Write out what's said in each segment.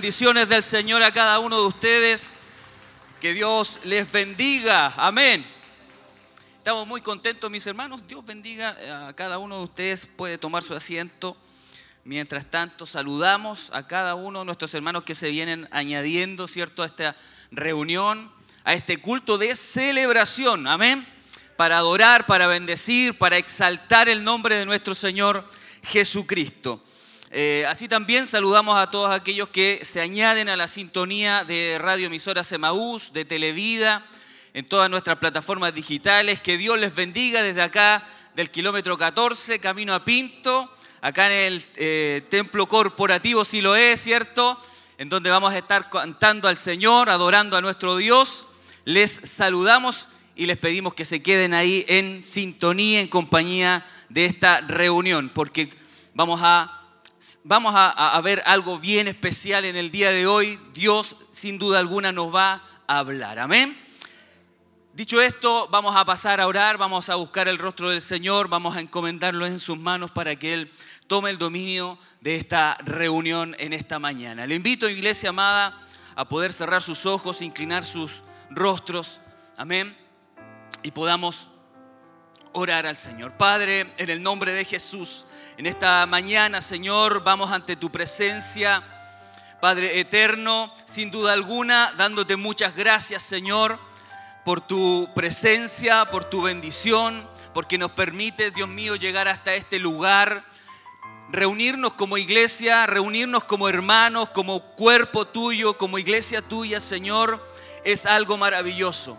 bendiciones del Señor a cada uno de ustedes. Que Dios les bendiga. Amén. Estamos muy contentos, mis hermanos. Dios bendiga a cada uno de ustedes. Puede tomar su asiento. Mientras tanto, saludamos a cada uno de nuestros hermanos que se vienen añadiendo, ¿cierto?, a esta reunión, a este culto de celebración. Amén. Para adorar, para bendecir, para exaltar el nombre de nuestro Señor Jesucristo. Eh, así también saludamos a todos aquellos que se añaden a la sintonía de Radio Emisora Semaús, de Televida, en todas nuestras plataformas digitales. Que Dios les bendiga desde acá del kilómetro 14, camino a Pinto, acá en el eh, templo corporativo, si lo es, ¿cierto? En donde vamos a estar cantando al Señor, adorando a nuestro Dios. Les saludamos y les pedimos que se queden ahí en sintonía, en compañía de esta reunión, porque vamos a vamos a, ver algo bien especial en el día de hoy. Dios sin duda alguna nos va a hablar. Amén. Dicho esto, vamos a pasar a orar, vamos a buscar el rostro del Señor, vamos a encomendarlo en sus manos para que Él tome el dominio de esta reunión en esta mañana. Le invito, iglesia amada, a poder cerrar sus ojos, inclinar sus rostros. Amén. Y podamos orar al Señor. Padre, en el nombre de Jesús. En esta mañana, Señor, vamos ante tu presencia, Padre eterno, sin duda alguna, dándote muchas gracias, Señor, por tu presencia, por tu bendición, porque nos permite, Dios mío, llegar hasta este lugar, reunirnos como iglesia, reunirnos como hermanos, como cuerpo tuyo, como iglesia tuya, Señor, es algo maravilloso.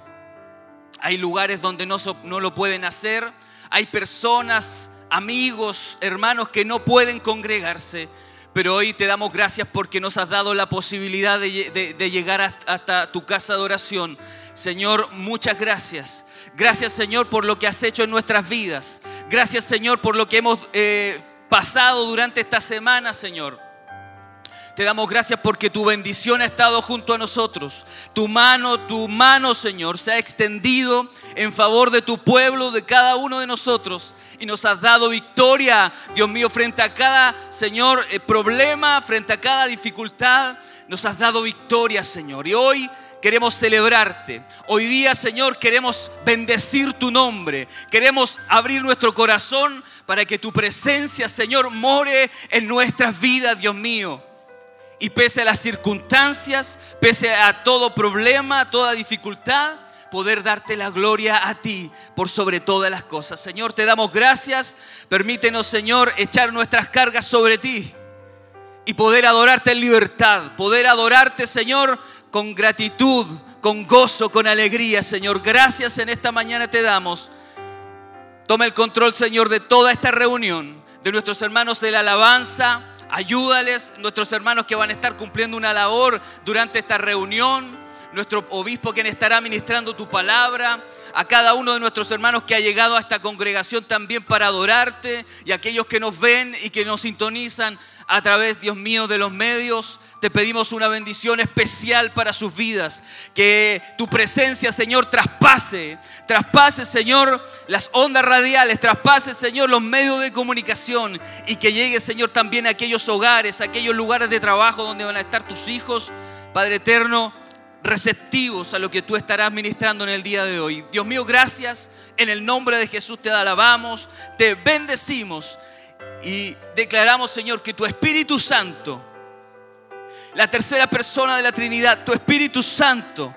Hay lugares donde no, no lo pueden hacer, hay personas amigos, hermanos que no pueden congregarse. Pero hoy te damos gracias porque nos has dado la posibilidad de, llegar hasta tu casa de oración. Señor, muchas gracias. Gracias Señor por lo que has hecho en nuestras vidas. Gracias Señor por lo que hemos eh, pasado durante esta semana, Señor. Te damos gracias porque tu bendición ha estado junto a nosotros. Tu mano, tu mano, Señor, se ha extendido en favor de tu pueblo, de cada uno de nosotros. Y nos has dado victoria, Dios mío, frente a cada, Señor, eh, problema, frente a cada dificultad. Nos has dado victoria, Señor. Y hoy queremos celebrarte. Hoy día, Señor, queremos bendecir tu nombre. Queremos abrir nuestro corazón para que tu presencia, Señor, more en nuestras vidas, Dios mío. Y pese a las circunstancias, pese a todo problema, toda dificultad, poder darte la gloria a ti por sobre todas las cosas. Señor, te damos gracias. Permítenos, Señor, echar nuestras cargas sobre ti y poder adorarte en libertad, poder adorarte, Señor, con gratitud, con gozo, con alegría, Señor. Gracias en esta mañana te damos. Toma el control, Señor, de toda esta reunión, de nuestros hermanos de la alabanza, Ayúdales, nuestros hermanos que van a estar cumpliendo una labor durante esta reunión, nuestro obispo quien estará ministrando tu palabra, a cada uno de nuestros hermanos que ha llegado a esta congregación también para adorarte y aquellos que nos ven y que nos sintonizan a través, Dios mío, de los medios te pedimos una bendición especial para sus vidas. Que tu presencia, Señor, traspase, traspase, Señor, las ondas radiales, traspase, Señor, los medios de comunicación y que llegue, Señor, también a aquellos hogares, a aquellos lugares de trabajo donde van a estar tus hijos, Padre eterno, receptivos a lo que tú estarás ministrando en el día de hoy. Dios mío, gracias. En el nombre de Jesús te alabamos, te bendecimos y declaramos, Señor, que tu Espíritu Santo la tercera persona de la Trinidad, tu Espíritu Santo,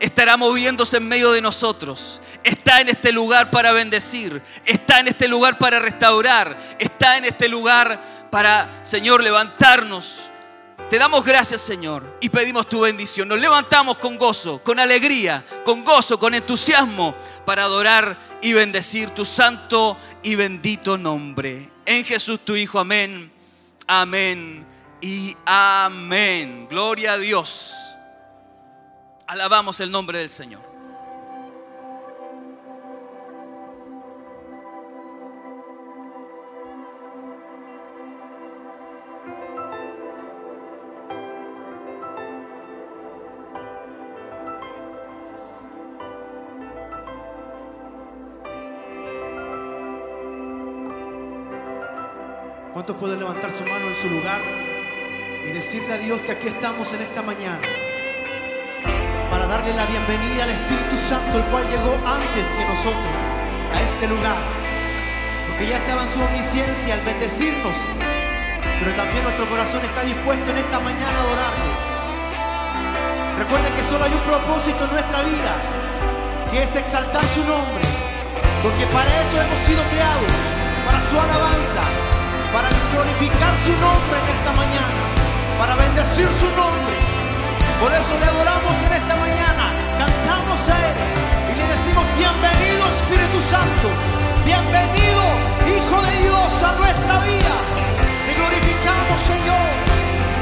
estará moviéndose en medio de nosotros. Está en este lugar para bendecir, está en este lugar para restaurar, está en este lugar para, Señor, levantarnos. Te damos gracias, Señor, y pedimos tu bendición. Nos levantamos con gozo, con alegría, con gozo, con entusiasmo, para adorar y bendecir tu santo y bendito nombre. En Jesús tu Hijo, amén. Amén y amén. Gloria a Dios. Alabamos el nombre del Señor. ¿Cuántos pueden levantar su mano en su lugar? Y decirle a Dios que aquí estamos en esta mañana para darle la bienvenida al Espíritu Santo, el cual llegó antes que nosotros a este lugar. Porque ya estaba en su omnisciencia al bendecirnos, pero también nuestro corazón está dispuesto en esta mañana a adorarle. Recuerden que solo hay un propósito en nuestra vida, que es exaltar su nombre, porque para eso hemos sido creados, para su alabanza, para glorificar su nombre en esta mañana, para bendecir su nombre. Por eso le adoramos en esta mañana, cantamos a Él y le decimos bienvenido Espíritu Santo, bienvenido Hijo de Dios a nuestra vida. Te glorificamos Señor,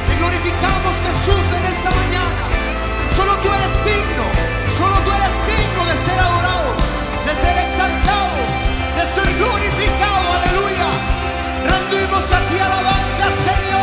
te glorificamos Jesús en esta mañana. Solo tú eres digno, solo tú eres digno de ser adorado, de ser exaltado, de ser glorificado, aleluya. Rendimos a ti alabanza, Señor.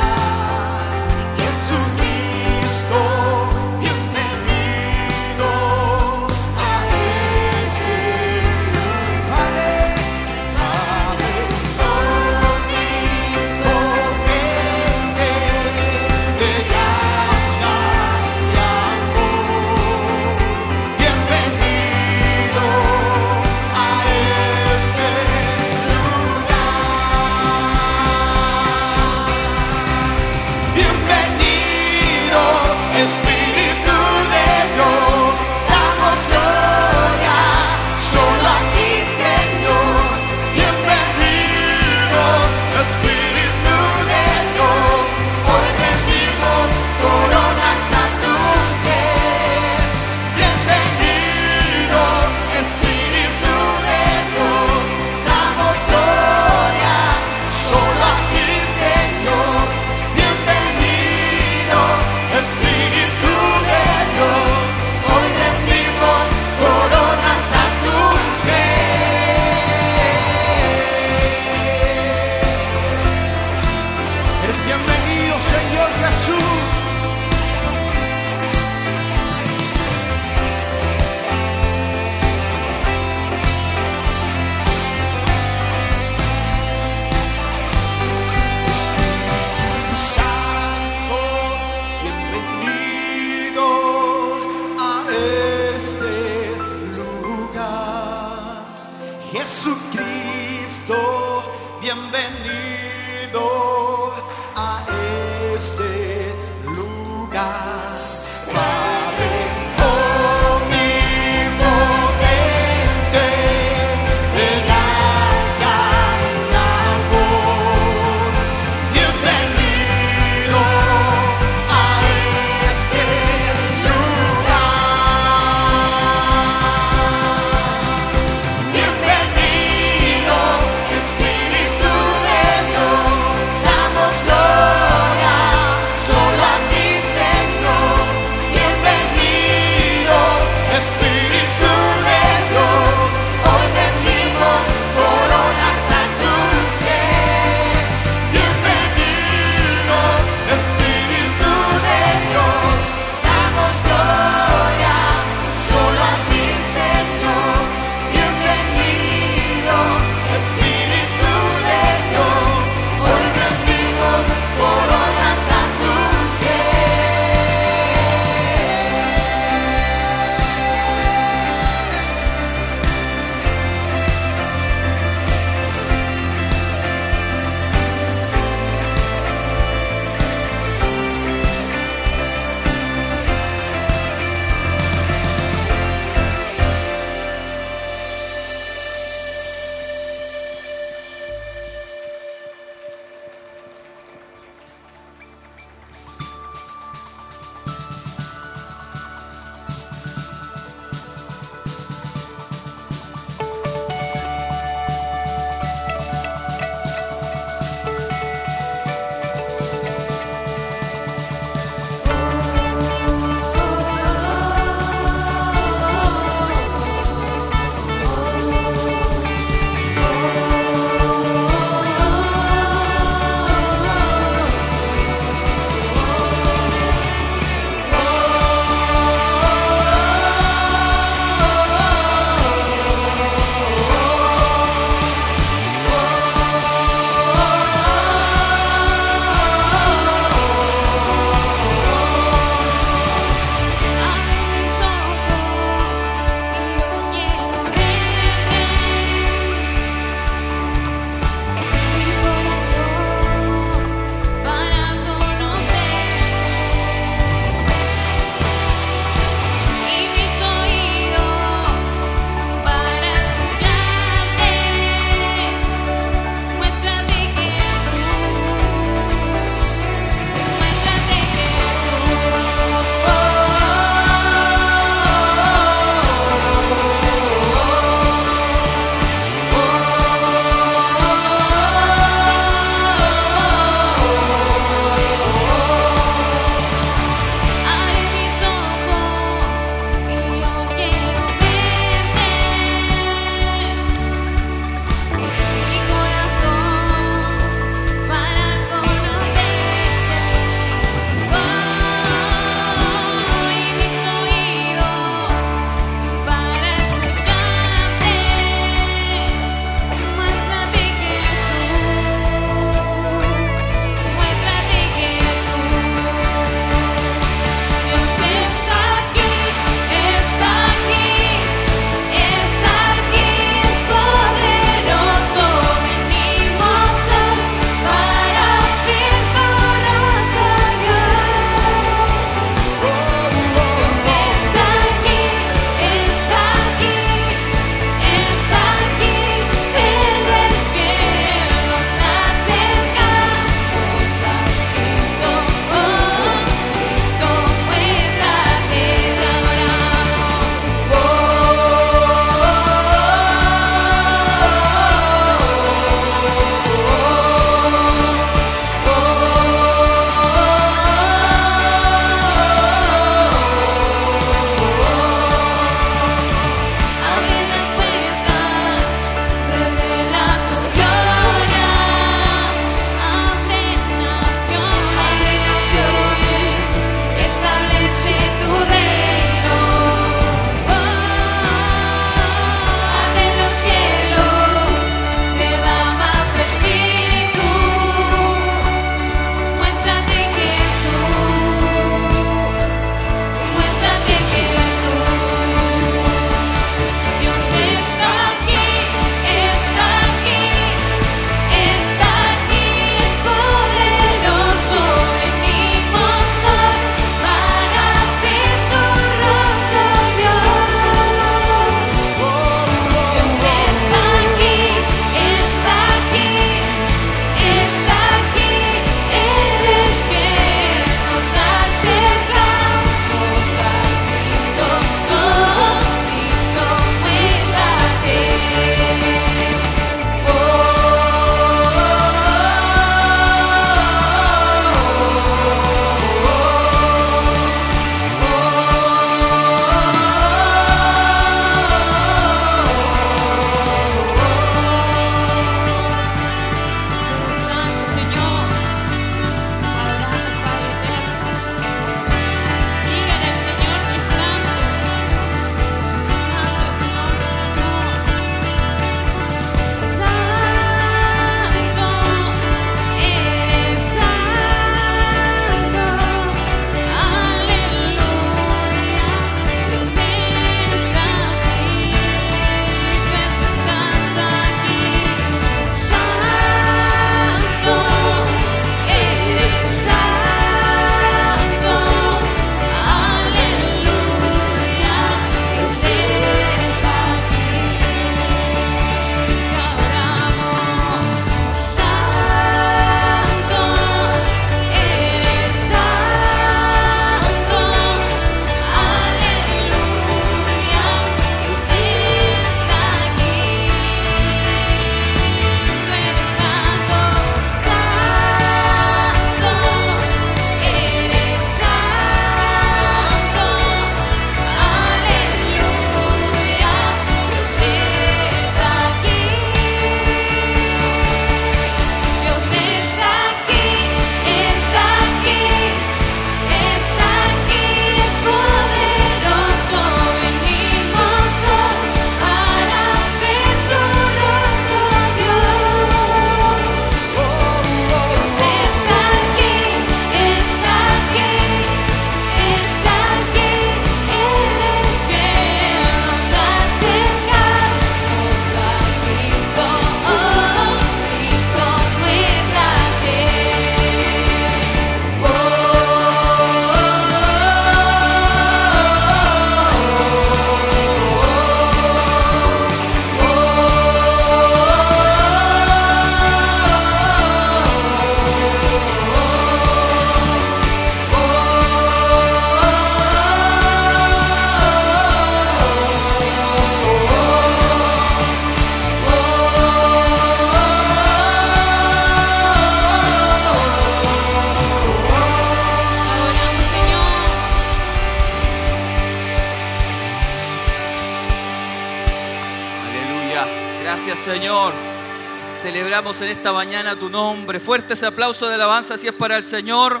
Esta mañana tu nombre. Fuerte ese aplauso de alabanza si es para el Señor.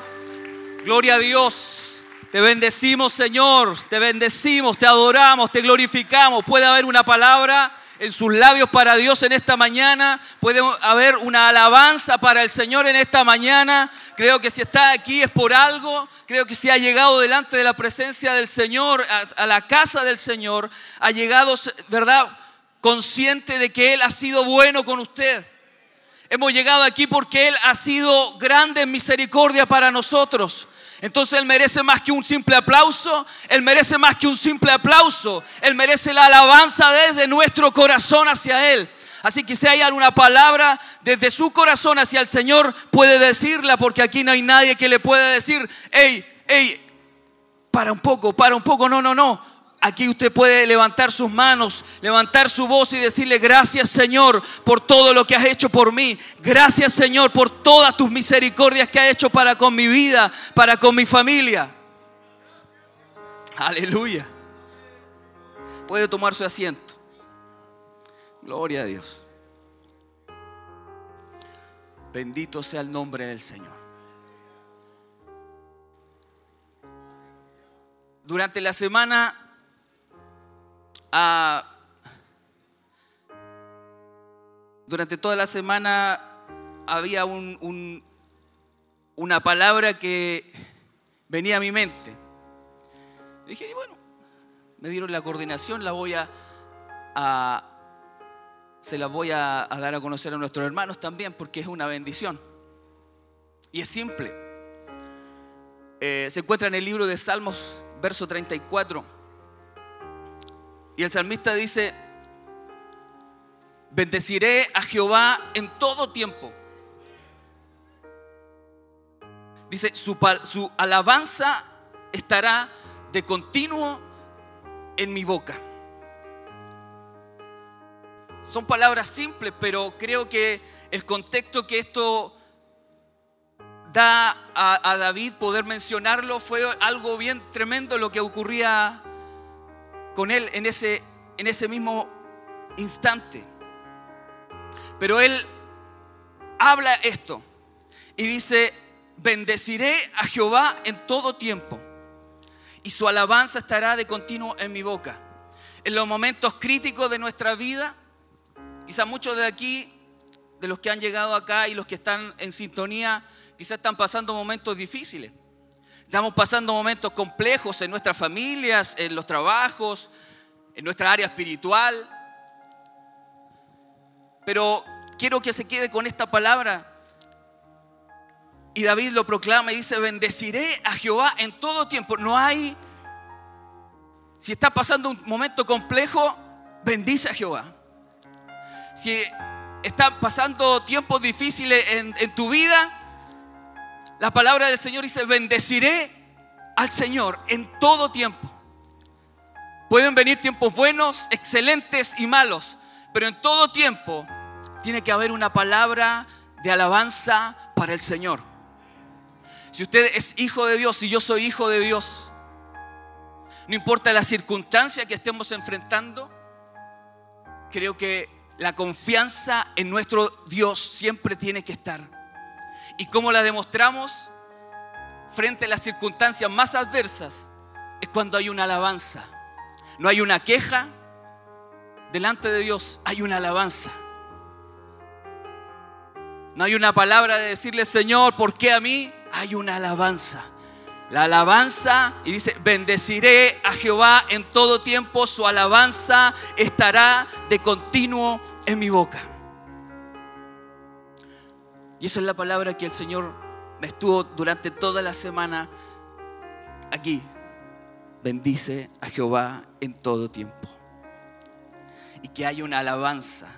Gloria a Dios. Te bendecimos, Señor. Te bendecimos, te adoramos, te glorificamos. Puede haber una palabra en sus labios para Dios en esta mañana. Puede haber una alabanza para el Señor en esta mañana. Creo que si está aquí es por algo. Creo que si ha llegado delante de la presencia del Señor, a, a la casa del Señor, ha llegado, ¿verdad? Consciente de que Él ha sido bueno con usted. Hemos llegado aquí porque Él ha sido grande en misericordia para nosotros. Entonces Él merece más que un simple aplauso, Él merece más que un simple aplauso, Él merece la alabanza desde nuestro corazón hacia Él. Así que si hay alguna palabra desde su corazón hacia el Señor, puede decirla porque aquí no hay nadie que le pueda decir, hey, hey, para un poco, para un poco, no, no, no. Aquí usted puede levantar sus manos, levantar su voz y decirle gracias Señor por todo lo que has hecho por mí. Gracias Señor por todas tus misericordias que has hecho para con mi vida, para con mi familia. Aleluya. Puede tomar su asiento. Gloria a Dios. Bendito sea el nombre del Señor. Durante la semana durante toda la semana había un, una palabra que venía a mi mente. dije, bueno, me dieron la coordinación, la voy a, se la voy a, dar a conocer a nuestros hermanos también, porque es una bendición. Y es simple. Eh, se encuentra en el libro de Salmos, verso 34. Y el salmista dice, bendeciré a Jehová en todo tiempo. Dice, su, alabanza estará de continuo en mi boca. Son palabras simples, pero creo que el contexto que esto da a, a David poder mencionarlo fue algo bien tremendo lo que ocurría con él en ese, en ese mismo instante. Pero él habla esto y dice, bendeciré a Jehová en todo tiempo y su alabanza estará de continuo en mi boca. En los momentos críticos de nuestra vida, quizás muchos de aquí, de los que han llegado acá y los que están en sintonía, quizás están pasando momentos difíciles. Estamos pasando momentos complejos en nuestras familias, en los trabajos, en nuestra área espiritual. Pero quiero que se quede con esta palabra. Y David lo proclama y dice, bendeciré a Jehová en todo tiempo. No hay, si está pasando un momento complejo, bendice a Jehová. Si está pasando tiempos difíciles en, en tu vida, la palabra del Señor dice, bendeciré al Señor en todo tiempo. Pueden venir tiempos buenos, excelentes y malos, pero en todo tiempo tiene que haber una palabra de alabanza para el Señor. Si usted es hijo de Dios y yo soy hijo de Dios, no importa la circunstancia que estemos enfrentando, creo que la confianza en nuestro Dios siempre tiene que estar. ¿Y cómo la demostramos? Frente a las circunstancias más adversas es cuando hay una alabanza. No hay una queja. Delante de Dios hay una alabanza. No hay una palabra de decirle, Señor, ¿por qué a mí? Hay una alabanza. La alabanza, y dice, bendeciré a Jehová en todo tiempo, su alabanza estará de continuo en mi boca. Y esa es la palabra que el Señor me estuvo durante toda la semana aquí. Bendice a Jehová en todo tiempo. Y que haya una alabanza.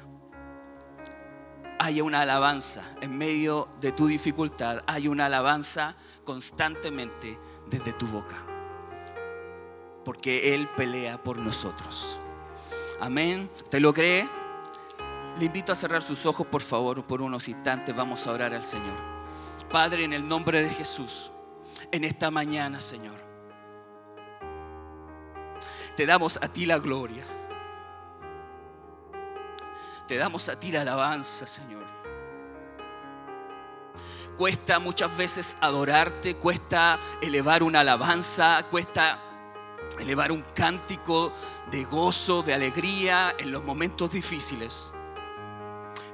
Haya una alabanza en medio de tu dificultad. Haya una alabanza constantemente desde tu boca. Porque Él pelea por nosotros. Amén. ¿Te lo cree? Le invito a cerrar sus ojos, por favor, por unos instantes. Vamos a orar al Señor. Padre, en el nombre de Jesús, en esta mañana, Señor, te damos a ti la gloria. Te damos a ti la alabanza, Señor. Cuesta muchas veces adorarte, cuesta elevar una alabanza, cuesta elevar un cántico de gozo, de alegría en los momentos difíciles.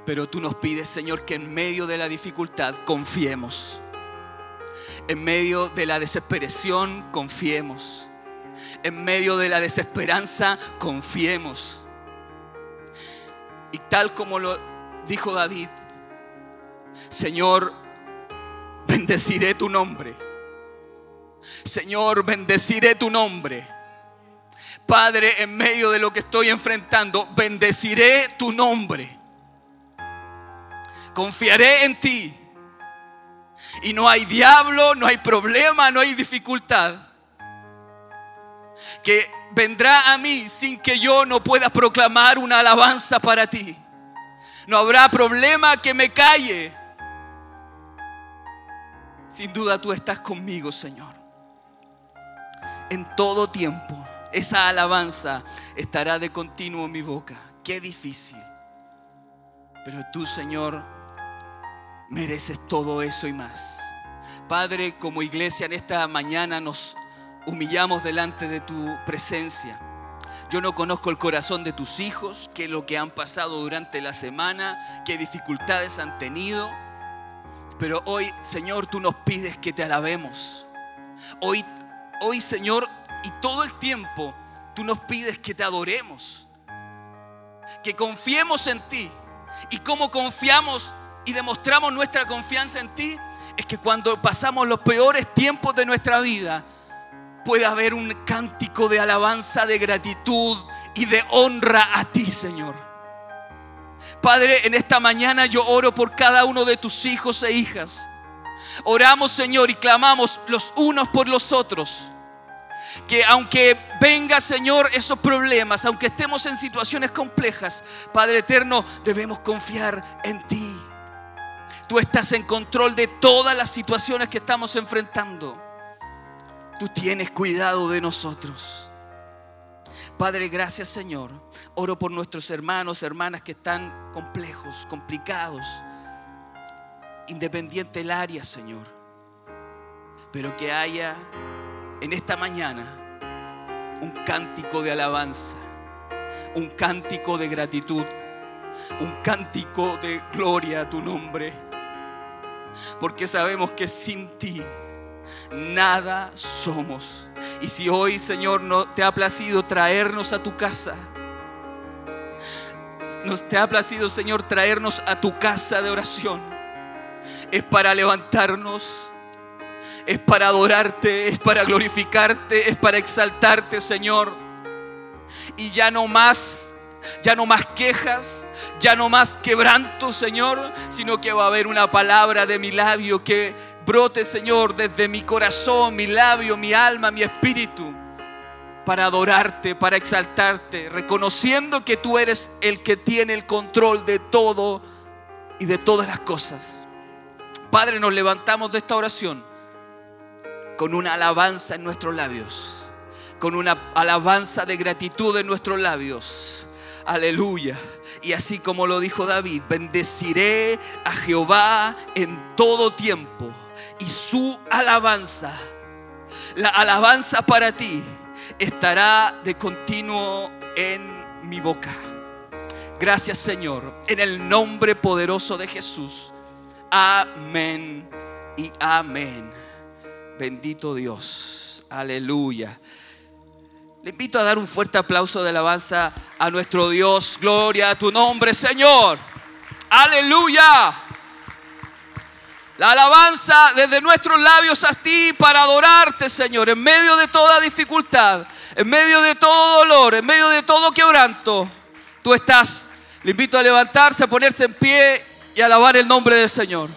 Pero tú nos pides, Señor, que en medio de la dificultad confiemos. En medio de la desesperación confiemos. En medio de la desesperanza confiemos. Y tal como lo dijo David, Señor, bendeciré tu nombre. Señor, bendeciré tu nombre. Padre, en medio de lo que estoy enfrentando, bendeciré tu nombre. Confiaré en ti. Y no hay diablo, no hay problema, no hay dificultad que vendrá a mí sin que yo no pueda proclamar una alabanza para ti. No habrá problema que me calle. Sin duda tú estás conmigo, Señor. En todo tiempo, esa alabanza estará de continuo en mi boca. Qué difícil. Pero tú, Señor, mereces todo eso y más. Padre, como iglesia en esta mañana nos humillamos delante de tu presencia. Yo no conozco el corazón de tus hijos, qué es lo que han pasado durante la semana, qué dificultades han tenido. Pero hoy, Señor, tú nos pides que te alabemos. Hoy, hoy, Señor, y todo el tiempo, tú nos pides que te adoremos. Que confiemos en ti. Y como confiamos y demostramos nuestra confianza en ti, es que cuando pasamos los peores tiempos de nuestra vida, pueda haber un cántico de alabanza, de gratitud y de honra a ti, Señor. Padre, en esta mañana yo oro por cada uno de tus hijos e hijas. Oramos, Señor, y clamamos los unos por los otros. Que aunque venga, Señor, esos problemas, aunque estemos en situaciones complejas, Padre eterno, debemos confiar en ti. Tú estás en control de todas las situaciones que estamos enfrentando. Tú tienes cuidado de nosotros. Padre, gracias Señor. Oro por nuestros hermanos, hermanas que están complejos, complicados, independiente el área, Señor. Pero que haya en esta mañana un cántico de alabanza, un cántico de gratitud, un cántico de gloria a tu nombre. Porque sabemos que sin ti nada somos. Y si hoy, Señor, no te ha placido traernos a tu casa, nos te ha placido, Señor, traernos a tu casa de oración, es para levantarnos, es para adorarte, es para glorificarte, es para exaltarte, Señor. Y ya no más, ya no más quejas, ya no más quebranto, Señor, sino que va a haber una palabra de mi labio que brote, Señor, desde mi corazón, mi labio, mi alma, mi espíritu, para adorarte, para exaltarte, reconociendo que tú eres el que tiene el control de todo y de todas las cosas. Padre, nos levantamos de esta oración con una alabanza en nuestros labios, con una alabanza de gratitud en nuestros labios. Aleluya. Y así como lo dijo David, bendeciré a Jehová en todo tiempo y su alabanza, la alabanza para ti, estará de continuo en mi boca. Gracias Señor, en el nombre poderoso de Jesús. Amén y amén. Bendito Dios. Aleluya. Le invito a dar un fuerte aplauso de alabanza a nuestro Dios. Gloria a tu nombre, Señor. Aleluya. La alabanza desde nuestros labios a ti para adorarte, Señor, en medio de toda dificultad, en medio de todo dolor, en medio de todo quebranto. Tú estás. Le invito a levantarse, a ponerse en pie y a alabar el nombre del Señor.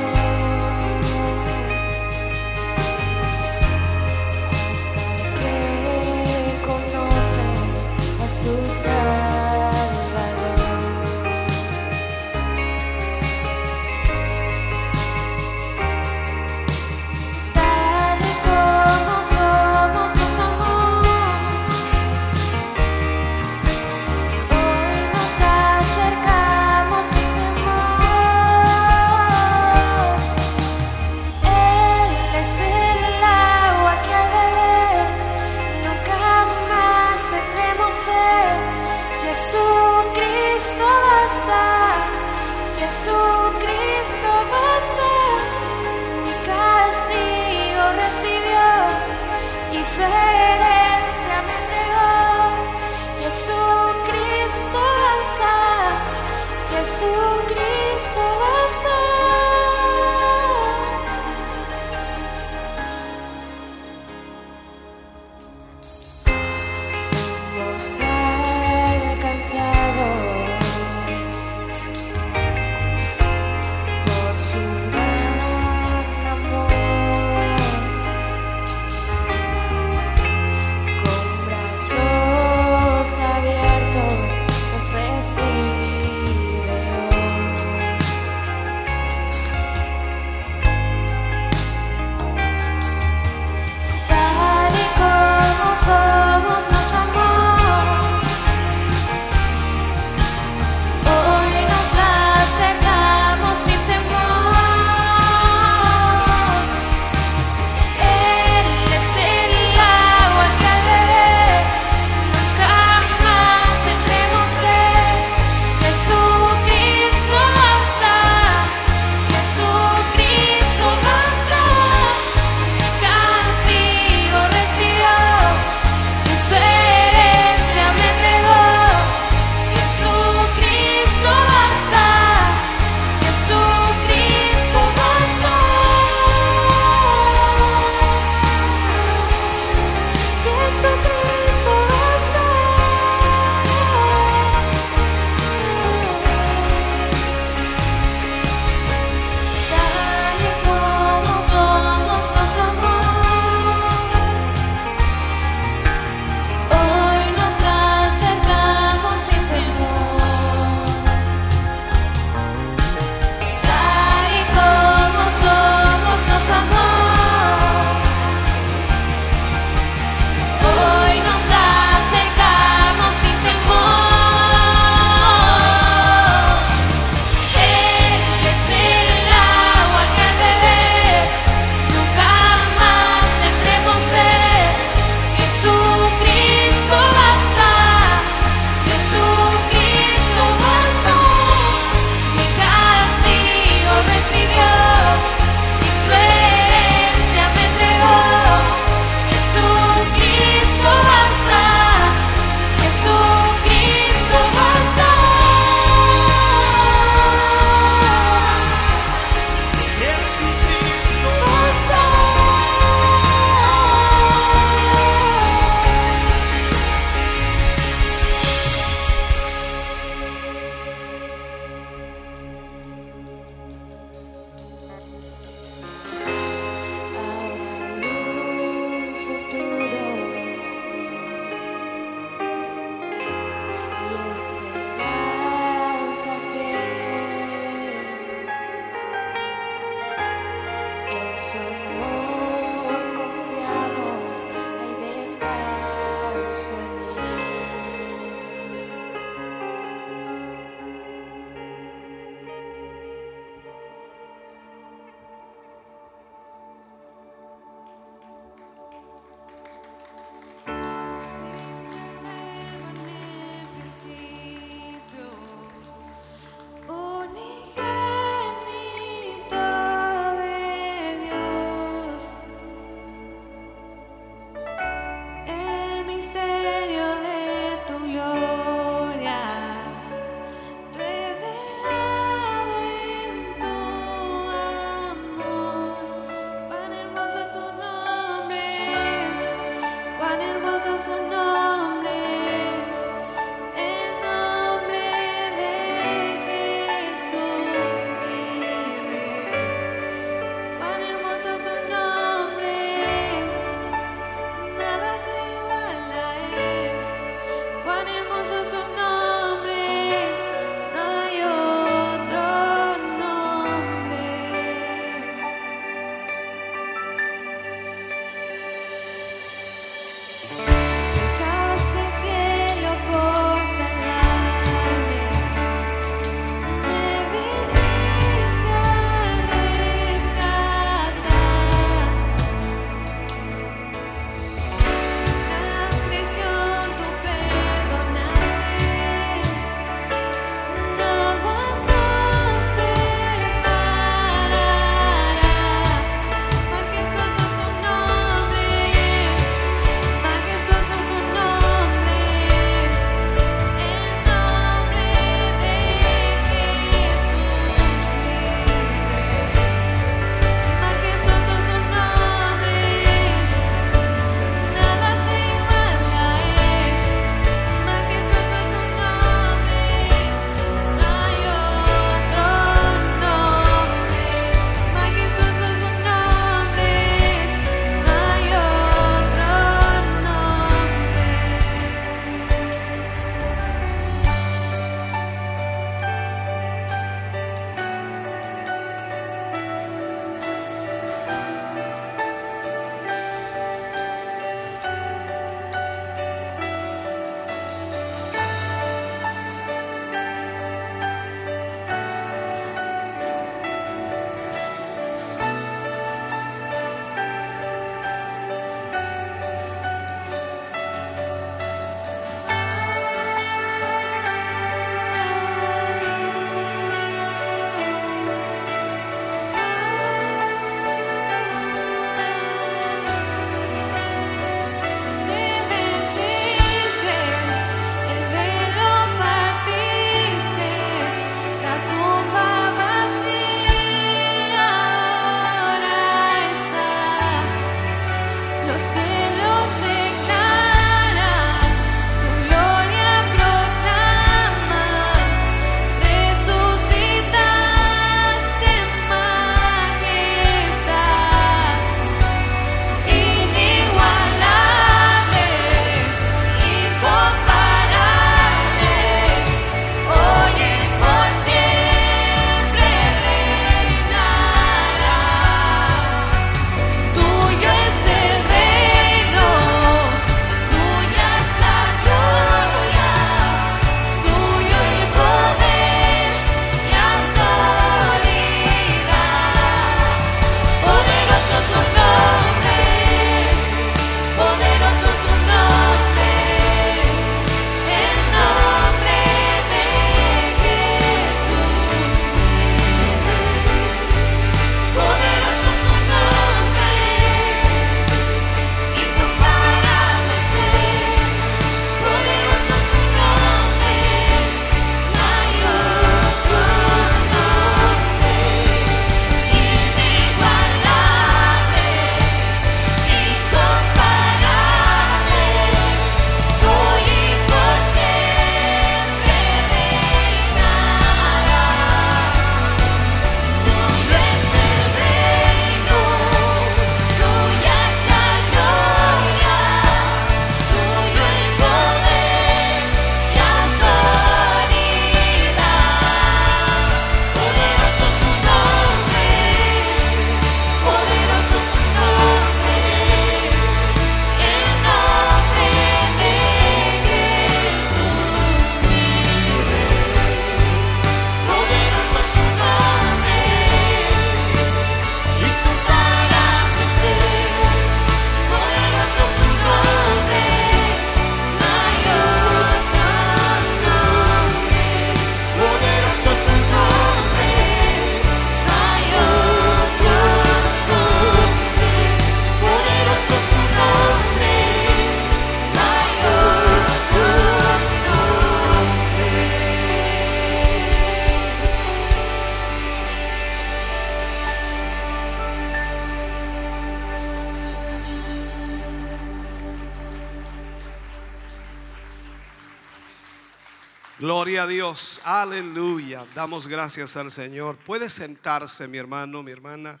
Dios, aleluya. Damos gracias al Señor. Puede sentarse mi hermano, mi hermana.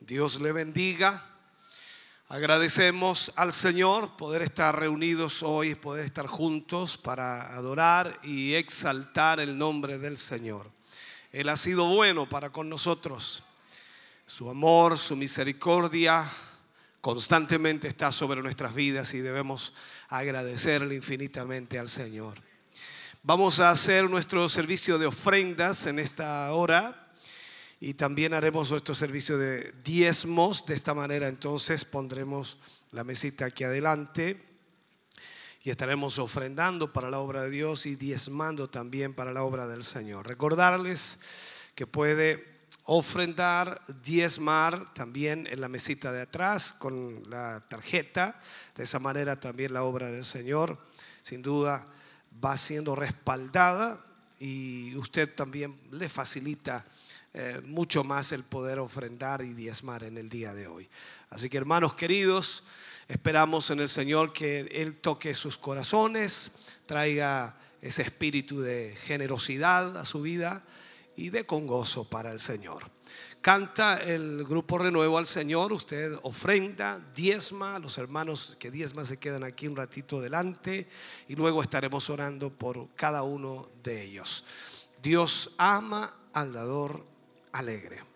Dios le bendiga. Agradecemos al Señor poder estar reunidos hoy, poder estar juntos para adorar y exaltar el nombre del Señor. Él ha sido bueno para con nosotros. Su amor, su misericordia constantemente está sobre nuestras vidas y debemos agradecerle infinitamente al Señor. Vamos a hacer nuestro servicio de ofrendas en esta hora y también haremos nuestro servicio de diezmos. De esta manera entonces pondremos la mesita aquí adelante y estaremos ofrendando para la obra de Dios y diezmando también para la obra del Señor. Recordarles que puede ofrendar, diezmar también en la mesita de atrás con la tarjeta. De esa manera también la obra del Señor, sin duda, va siendo respaldada y usted también le facilita eh, mucho más el poder ofrendar y diezmar en el día de hoy. Así que hermanos queridos, esperamos en el Señor que Él toque sus corazones, traiga ese espíritu de generosidad a su vida y de con gozo para el Señor. Canta el grupo Renuevo al Señor, usted ofrenda, diezma, los hermanos que diezma se quedan aquí un ratito delante y luego estaremos orando por cada uno de ellos. Dios ama al dador alegre.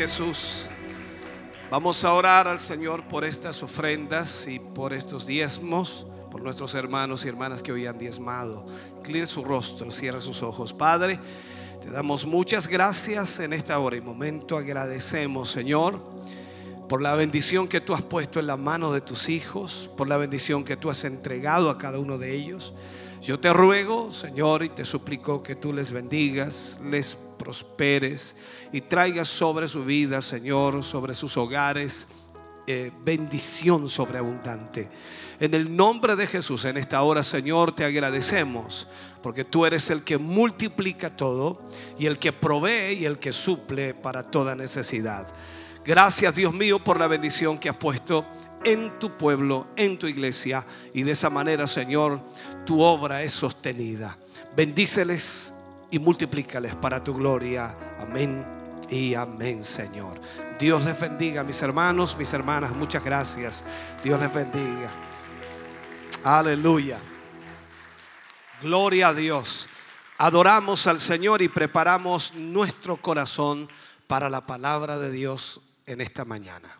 Jesús. Vamos a orar al Señor por estas ofrendas y por estos diezmos, por nuestros hermanos y hermanas que hoy han diezmado. Incline su rostro, cierre sus ojos. Padre, Te damos muchas gracias en esta hora y momento. Agradecemos, Señor, por la bendición que tú has puesto en la mano de tus hijos, por la bendición que tú has entregado a cada uno de ellos. Yo te ruego, Señor, y te suplico que tú les bendigas, les prosperes y traigas sobre su vida, Señor, sobre sus hogares, eh, bendición sobreabundante. En el nombre de Jesús, en esta hora, Señor, te agradecemos porque tú eres el que multiplica todo y el que provee y el que suple para toda necesidad. Gracias, Dios mío, por la bendición que has puesto en tu pueblo, en tu iglesia. Y de esa manera, Señor, tu obra es sostenida. Bendíceles y multiplícales para tu gloria. Amén y amén, Señor. Dios les bendiga, mis hermanos, mis hermanas. Muchas gracias. Dios les bendiga. Aleluya. Gloria a Dios. Adoramos al Señor y preparamos nuestro corazón para la palabra de Dios en esta mañana.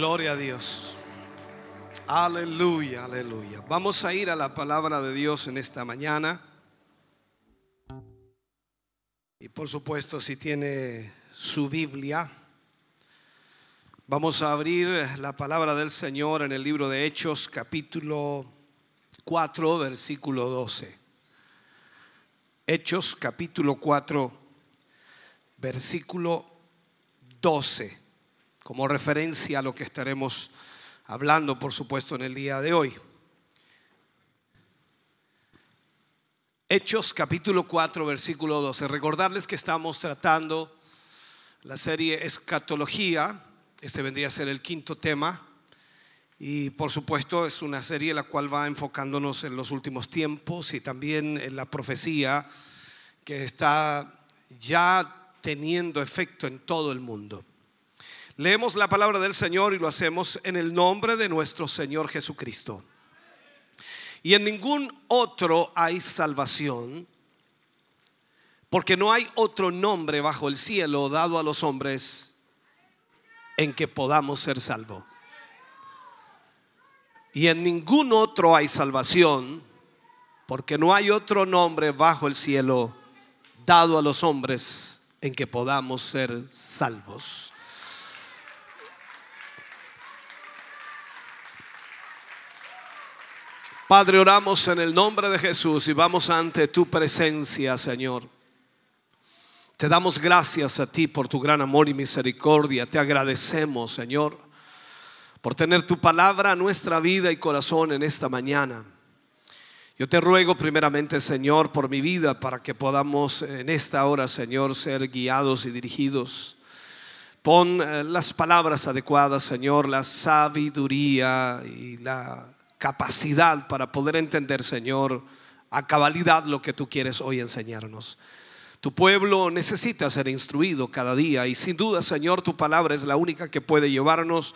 Gloria a Dios. Aleluya, aleluya. Vamos a ir a la palabra de Dios en esta mañana. Y por supuesto, si tiene su Biblia, vamos a abrir la palabra del Señor en el libro de Hechos, capítulo 4, versículo 12. Hechos, capítulo 4, versículo 12 como referencia a lo que estaremos hablando, por supuesto, en el día de hoy. Hechos capítulo 4, versículo 12. Recordarles que estamos tratando la serie Escatología. Este vendría a ser el quinto tema. Y por supuesto es una serie la cual va enfocándonos en los últimos tiempos y también en la profecía que está ya teniendo efecto en todo el mundo. Leemos la palabra del Señor y lo hacemos en el nombre de nuestro Señor Jesucristo. Y en ningún otro hay salvación, porque no hay otro nombre bajo el cielo dado a los hombres en que podamos ser salvos. Y en ningún otro hay salvación, porque no hay otro nombre bajo el cielo dado a los hombres en que podamos ser salvos. Padre, oramos en el nombre de Jesús y vamos ante tu presencia, Señor. Te damos gracias a ti por tu gran amor y misericordia. Te agradecemos, Señor, por tener tu palabra nuestra vida y corazón en esta mañana. Yo te ruego primeramente, Señor, por mi vida, para que podamos en esta hora, Señor, ser guiados y dirigidos. Pon eh, las palabras adecuadas, Señor, la sabiduría y la capacidad para poder entender, Señor, a cabalidad lo que tú quieres hoy enseñarnos. Tu pueblo necesita ser instruido cada día y sin duda, Señor, tu palabra es la única que puede llevarnos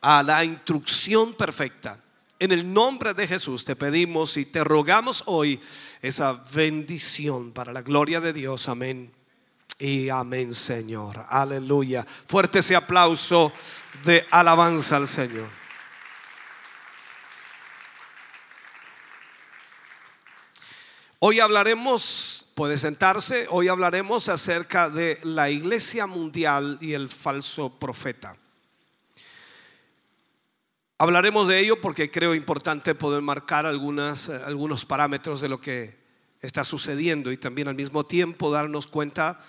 a la instrucción perfecta. En el nombre de Jesús te pedimos y te rogamos hoy esa bendición para la gloria de Dios. Amén. Y amén, Señor. Aleluya. Fuerte ese aplauso de alabanza al Señor. Hoy hablaremos, puede sentarse, hoy hablaremos acerca de la iglesia mundial y el falso profeta. Hablaremos de ello porque creo importante poder marcar algunas, eh, algunos parámetros de lo que está sucediendo y también al mismo tiempo darnos cuenta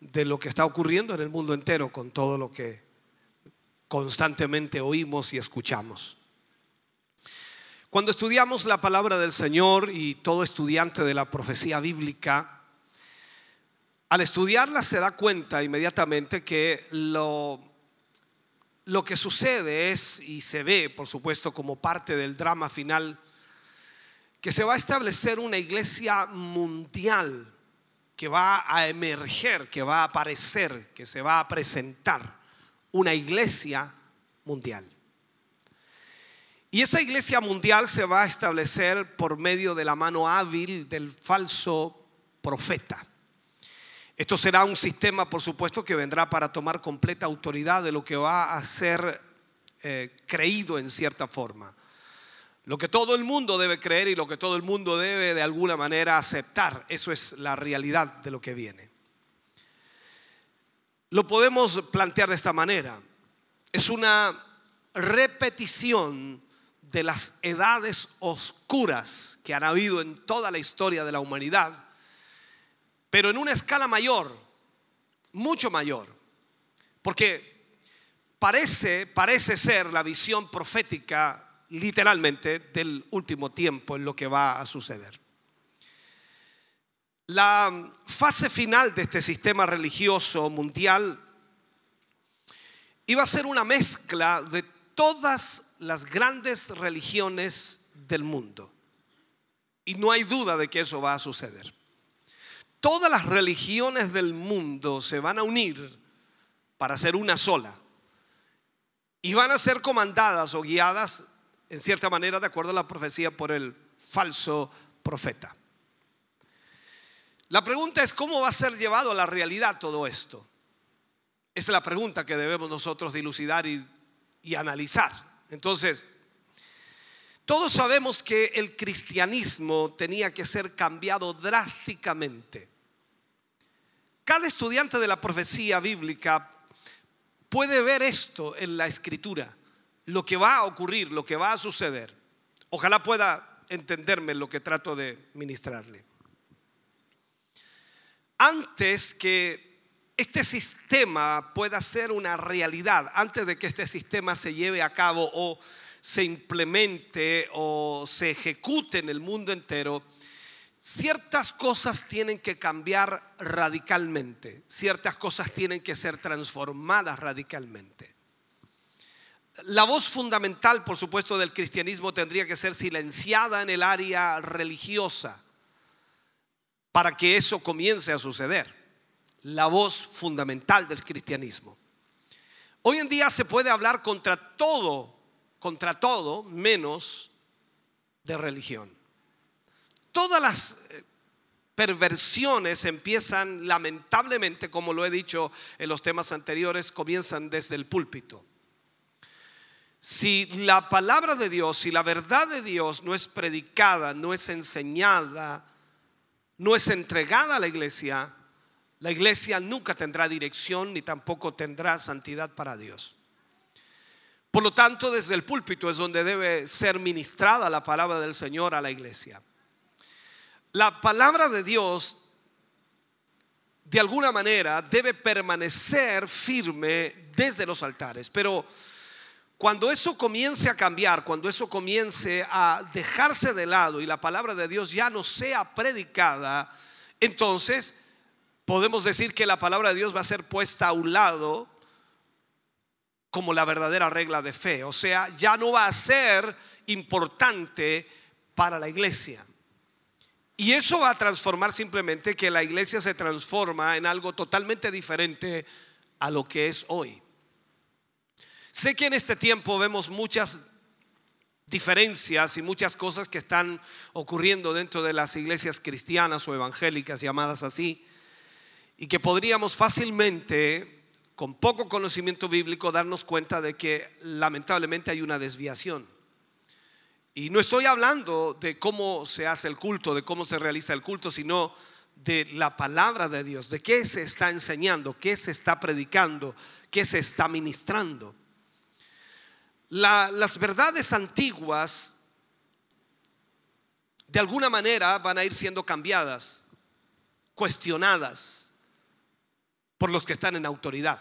de lo que está ocurriendo en el mundo entero con todo lo que constantemente oímos y escuchamos. Cuando estudiamos la palabra del Señor y todo estudiante de la profecía bíblica, al estudiarla se da cuenta inmediatamente que lo, lo que sucede es, y se ve por supuesto como parte del drama final, que se va a establecer una iglesia mundial que va a emerger, que va a aparecer, que se va a presentar, una iglesia mundial. Y esa iglesia mundial se va a establecer por medio de la mano hábil del falso profeta. Esto será un sistema, por supuesto, que vendrá para tomar completa autoridad de lo que va a ser eh, creído en cierta forma. lo que todo el mundo debe creer y lo que todo el mundo debe de alguna manera aceptar. Eso es la realidad de lo que viene. Lo podemos plantear de esta manera. Es una repetición de las edades oscuras que han habido en toda la historia de la humanidad, pero en una escala mayor, mucho mayor, porque parece, parece ser la visión profética literalmente del último tiempo en lo que va a suceder. La fase final de este sistema religioso mundial iba a ser una mezcla de todas las grandes religiones del mundo. Y no hay duda de que eso va a suceder. Todas las religiones del mundo se van a unir para ser una sola. Y van a ser comandadas o guiadas, en cierta manera, de acuerdo a la profecía, por el falso profeta. La pregunta es, ¿cómo va a ser llevado a la realidad todo esto? Esa es la pregunta que debemos nosotros dilucidar y, y analizar. Entonces, todos sabemos que el cristianismo tenía que ser cambiado drásticamente. Cada estudiante de la profecía bíblica puede ver esto en la escritura, lo que va a ocurrir, lo que va a suceder. Ojalá pueda entenderme lo que trato de ministrarle. Antes que este sistema pueda ser una realidad, antes de que este sistema se lleve a cabo o se implemente o se ejecute en el mundo entero, ciertas cosas tienen que cambiar radicalmente, ciertas cosas tienen que ser transformadas radicalmente. La voz fundamental, por supuesto, del cristianismo tendría que ser silenciada en el área religiosa para que eso comience a suceder. La voz fundamental del cristianismo. Hoy en día se puede hablar contra todo, contra todo, menos de religión. Todas las eh, perversiones empiezan lamentablemente, como lo he dicho en los temas anteriores, comienzan desde el púlpito. Si la palabra de Dios, si la verdad de Dios no es predicada, no es enseñada, no es entregada a la iglesia, la iglesia nunca tendrá dirección ni tampoco tendrá santidad para Dios. Por lo tanto, desde el púlpito es donde debe ser ministrada la palabra del Señor a la iglesia. La palabra de Dios, de alguna manera, debe permanecer firme desde los altares, pero cuando eso comience a cambiar, cuando eso comience a dejarse de lado y la palabra de Dios ya no sea predicada, entonces podemos decir que la palabra de Dios va a ser puesta a un lado como la verdadera regla de fe. O sea, ya no va a ser importante para la iglesia. Y eso va a transformar simplemente que la iglesia se transforma en algo totalmente diferente a lo que es hoy. Sé que en este tiempo vemos muchas diferencias y muchas cosas que están ocurriendo dentro de las iglesias cristianas o evangélicas llamadas así y que podríamos fácilmente, con poco conocimiento bíblico, darnos cuenta de que lamentablemente hay una desviación. Y no estoy hablando de cómo se hace el culto, de cómo se realiza el culto, sino de la palabra de Dios, de qué se está enseñando, qué se está predicando, qué se está ministrando. las verdades antiguas de alguna manera van a ir siendo cambiadas, cuestionadas por los que están en autoridad.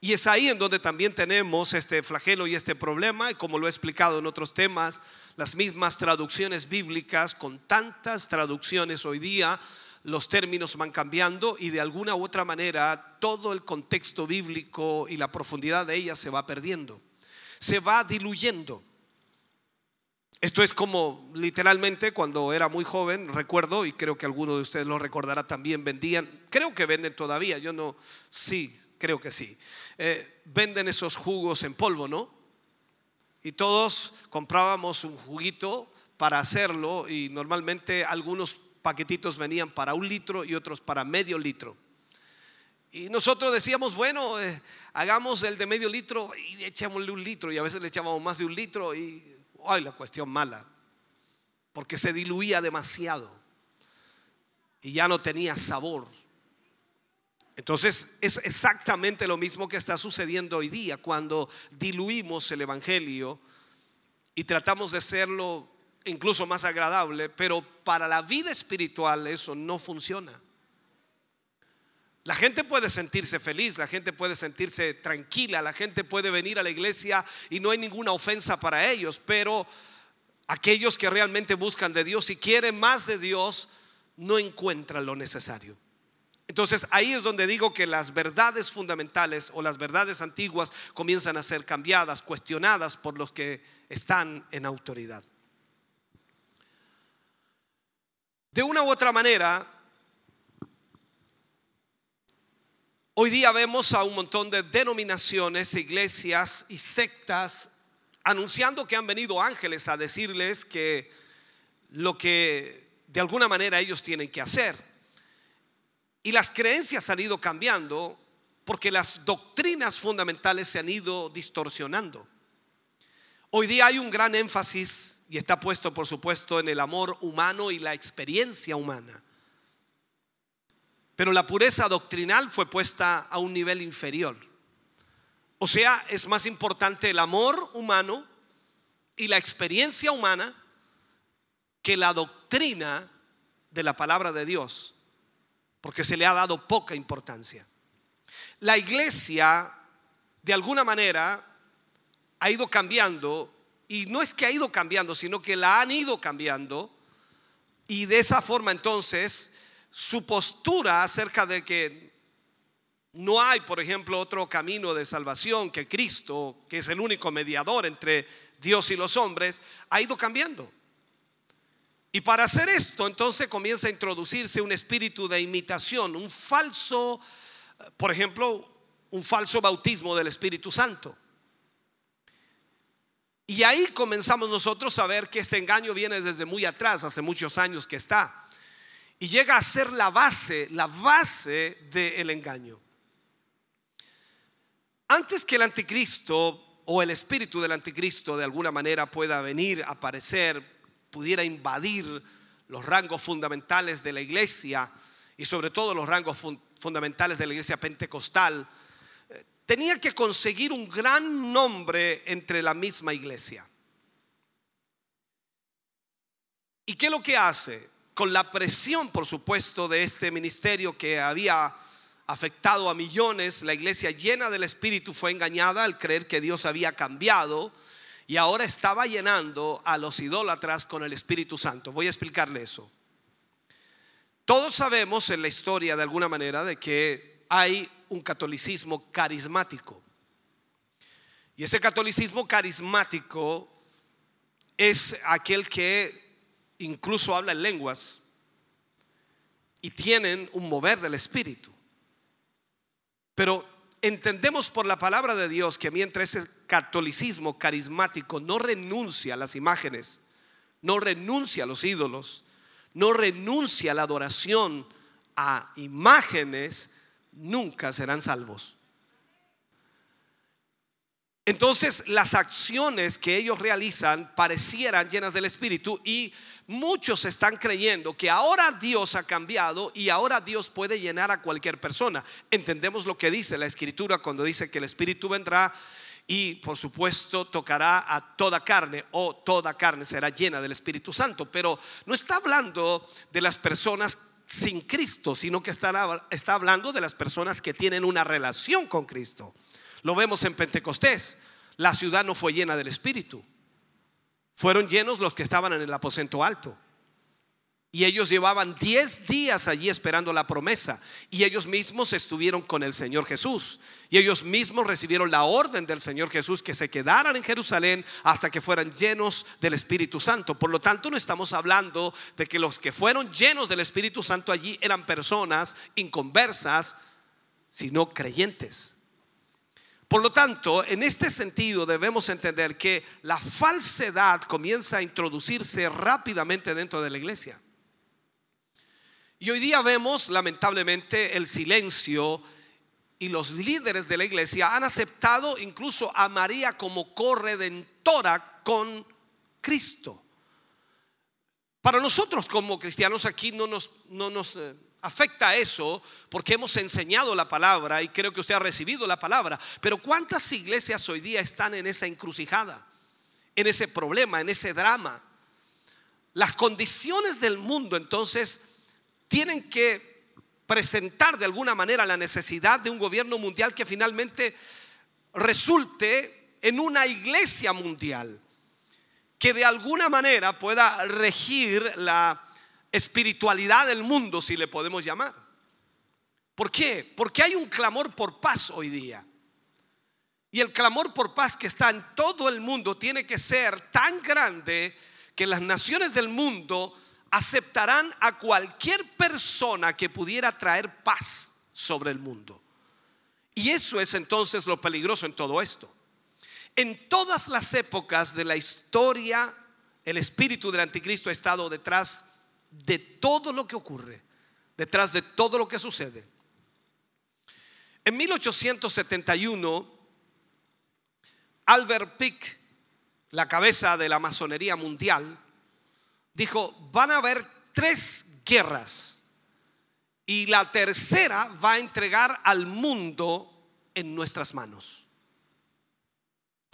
Y es ahí en donde también tenemos este flagelo y este problema, y como lo he explicado en otros temas, las mismas traducciones bíblicas, con tantas traducciones hoy día, los términos van cambiando y de alguna u otra manera todo el contexto bíblico y la profundidad de ella se va perdiendo, se va diluyendo. Esto es como literalmente cuando era muy joven, recuerdo, y creo que alguno de ustedes lo recordará también, vendían, creo que venden todavía, yo no, sí, creo que sí, eh, venden esos jugos en polvo, ¿no? Y todos comprábamos un juguito para hacerlo y normalmente algunos paquetitos venían para un litro y otros para medio litro. Y nosotros decíamos, bueno, eh, hagamos el de medio litro y echémosle un litro y a veces le echábamos más de un litro y ay, la cuestión mala, porque se diluía demasiado y ya no tenía sabor. Entonces es exactamente lo mismo que está sucediendo hoy día cuando diluimos el Evangelio y tratamos de hacerlo incluso más agradable, pero para la vida espiritual eso no funciona. La gente puede sentirse feliz, la gente puede sentirse tranquila, la gente puede venir a la iglesia y no hay ninguna ofensa para ellos, pero aquellos que realmente buscan de Dios y quieren más de Dios no encuentran lo necesario. Entonces ahí es donde digo que las verdades fundamentales o las verdades antiguas comienzan a ser cambiadas, cuestionadas por los que están en autoridad. De una u otra manera, hoy día vemos a un montón de denominaciones, iglesias y sectas anunciando que han venido ángeles a decirles que lo que de alguna manera ellos tienen que hacer. Y las creencias han ido cambiando porque las doctrinas fundamentales se han ido distorsionando. Hoy día hay un gran énfasis y está puesto por supuesto en el amor humano y la experiencia humana. Pero la pureza doctrinal fue puesta a un nivel inferior. O sea, es más importante el amor humano y la experiencia humana que la doctrina de la palabra de Dios porque se le ha dado poca importancia. La iglesia, de alguna manera, ha ido cambiando, y no es que ha ido cambiando, sino que la han ido cambiando, y de esa forma entonces su postura acerca de que no hay, por ejemplo, otro camino de salvación que Cristo, que es el único mediador entre Dios y los hombres, ha ido cambiando. Y para hacer esto, entonces comienza a introducirse un espíritu de imitación, un falso, por ejemplo, un falso bautismo del Espíritu Santo. Y ahí comenzamos nosotros a ver que este engaño viene desde muy atrás, hace muchos años que está. Y llega a ser la base, la base del engaño. Antes que el anticristo o el espíritu del anticristo de alguna manera pueda venir aparecer, pudiera invadir los rangos fundamentales de la iglesia y sobre todo los rangos fundamentales de la iglesia pentecostal, tenía que conseguir un gran nombre entre la misma iglesia. ¿Y qué es lo que hace? Con la presión, por supuesto, de este ministerio que había afectado a millones, la iglesia llena del Espíritu fue engañada al creer que Dios había cambiado y ahora estaba llenando a los idólatras con el Espíritu Santo. Voy a explicarle eso. Todos sabemos en la historia de alguna manera de que hay un catolicismo carismático. Y ese catolicismo carismático es aquel que incluso habla en lenguas y tienen un mover del Espíritu. Pero entendemos por la palabra de Dios que mientras ese catolicismo carismático no renuncia a las imágenes, no renuncia a los ídolos, no renuncia a la adoración a imágenes, nunca serán salvos. Entonces las acciones que ellos realizan parecieran llenas del Espíritu y muchos están creyendo que ahora Dios ha cambiado y ahora Dios puede llenar a cualquier persona. Entendemos lo que dice la Escritura cuando dice que el Espíritu vendrá y por supuesto tocará a toda carne o toda carne será llena del Espíritu Santo. Pero no está hablando de las personas sin Cristo, sino que está, hablando de las personas que tienen una relación con Cristo. Lo vemos en Pentecostés. La ciudad no fue llena del Espíritu. Fueron llenos los que estaban en el aposento alto. Y ellos llevaban 10 días allí esperando la promesa. Y ellos mismos estuvieron con el Señor Jesús. Y ellos mismos recibieron la orden del Señor Jesús que se quedaran en Jerusalén hasta que fueran llenos del Espíritu Santo. Por lo tanto, no estamos hablando de que los que fueron llenos del Espíritu Santo allí eran personas inconversas, sino creyentes. Por lo tanto, en este sentido debemos entender que la falsedad comienza a introducirse rápidamente dentro de la iglesia. Y hoy día vemos lamentablemente el silencio y los líderes de la iglesia han aceptado incluso a María como corredentora con Cristo. Para nosotros como cristianos aquí no nos, no nos eh, afecta eso porque hemos enseñado la palabra y creo que usted ha recibido la palabra. Pero ¿cuántas iglesias hoy día están en esa encrucijada, en ese problema, en ese drama? Las condiciones del mundo entonces tienen que presentar de alguna manera la necesidad de un gobierno mundial que finalmente resulte en una iglesia mundial que de alguna manera pueda regir la espiritualidad del mundo, si le podemos llamar. ¿Por qué? Porque hay un clamor por paz hoy día. Y el clamor por paz que está en todo el mundo tiene que ser tan grande que las naciones del mundo aceptarán a cualquier persona que pudiera traer paz sobre el mundo. Y eso es entonces lo peligroso en todo esto. En todas las épocas de la historia, el espíritu del anticristo ha estado detrás de todo lo que ocurre, detrás de todo lo que sucede. En 1871, Albert Pick, la cabeza de la masonería mundial, dijo, van a haber tres guerras y la tercera va a entregar al mundo en nuestras manos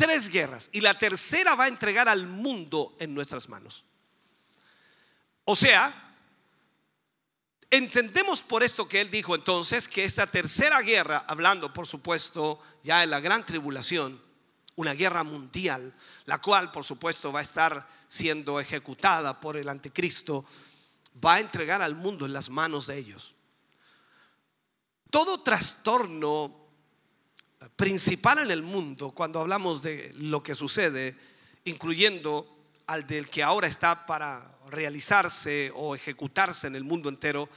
tres guerras y la tercera va a entregar al mundo en nuestras manos. O sea, entendemos por esto que él dijo entonces que esta tercera guerra, hablando por supuesto ya de la gran tribulación, una guerra mundial, la cual por supuesto va a estar siendo ejecutada por el anticristo, va a entregar al mundo en las manos de ellos. Todo trastorno principal en el mundo cuando hablamos de lo que sucede, incluyendo al del que ahora está para realizarse o ejecutarse en el mundo entero,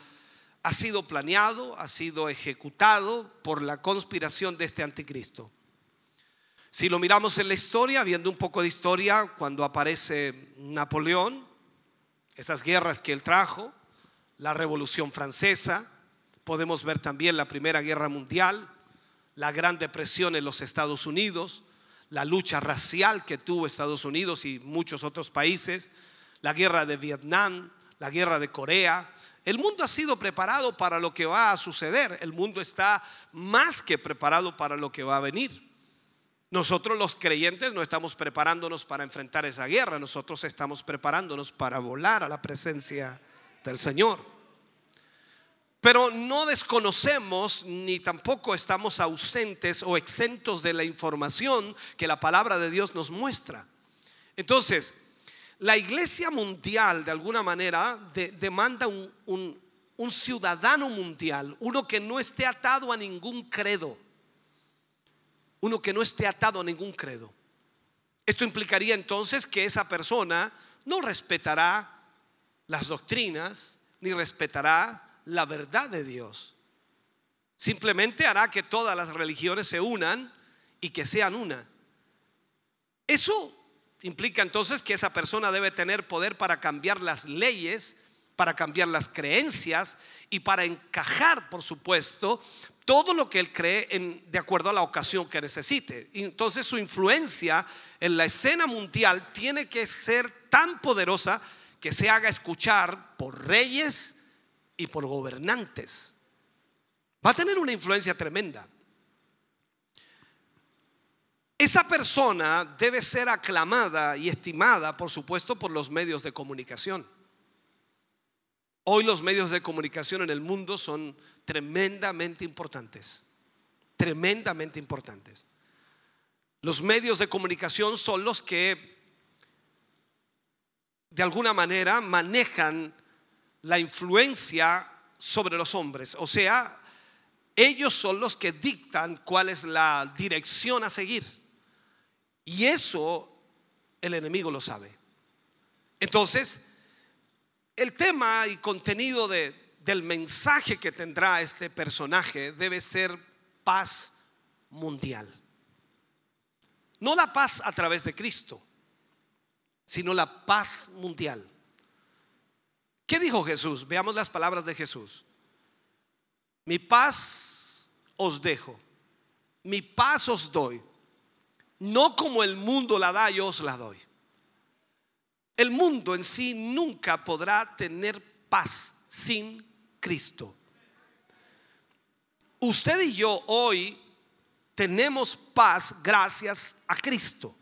ha sido planeado, ha sido ejecutado por la conspiración de este anticristo. Si lo miramos en la historia, viendo un poco de historia, cuando aparece Napoleón, esas guerras que él trajo, la Revolución Francesa, podemos ver también la Primera Guerra Mundial, la Gran Depresión en los Estados Unidos, la lucha racial que tuvo Estados Unidos y muchos otros países, la guerra de Vietnam, la guerra de Corea. El mundo ha sido preparado para lo que va a suceder. El mundo está más que preparado para lo que va a venir. Nosotros los creyentes no estamos preparándonos para enfrentar esa guerra, nosotros estamos preparándonos para volar a la presencia del Señor. Pero no desconocemos ni tampoco estamos ausentes o exentos de la información que la palabra de Dios nos muestra. Entonces, la iglesia mundial de alguna manera demanda un, ciudadano mundial, uno que no esté atado a ningún credo, uno que no esté atado a ningún credo. Esto implicaría entonces que esa persona no respetará las doctrinas, ni respetará la verdad de Dios. Simplemente hará que todas las religiones se unan y que sean una. Eso implica entonces que esa persona debe tener poder para cambiar las leyes, para cambiar las creencias y para encajar, por supuesto, todo lo que él cree de acuerdo a la ocasión que necesite. entonces su influencia en la escena mundial tiene que ser tan poderosa que se haga escuchar por reyes, y por gobernantes. Va a tener una influencia tremenda. Esa persona debe ser aclamada y estimada, por supuesto, por los medios de comunicación. Hoy los medios de comunicación en el mundo son tremendamente importantes, tremendamente importantes. Los medios de comunicación son los que de alguna manera manejan la influencia sobre los hombres. O sea, ellos son los que dictan cuál es la dirección a seguir. Y eso el enemigo lo sabe. Entonces, el tema y contenido del mensaje que tendrá este personaje debe ser paz mundial. No la paz a través de Cristo, sino la paz mundial. ¿Qué dijo Jesús? Veamos las palabras de Jesús. Mi paz os dejo, mi paz os doy. No como el mundo la da, yo os la doy. El mundo en sí nunca podrá tener paz sin Cristo. Usted y yo hoy tenemos paz gracias a Cristo.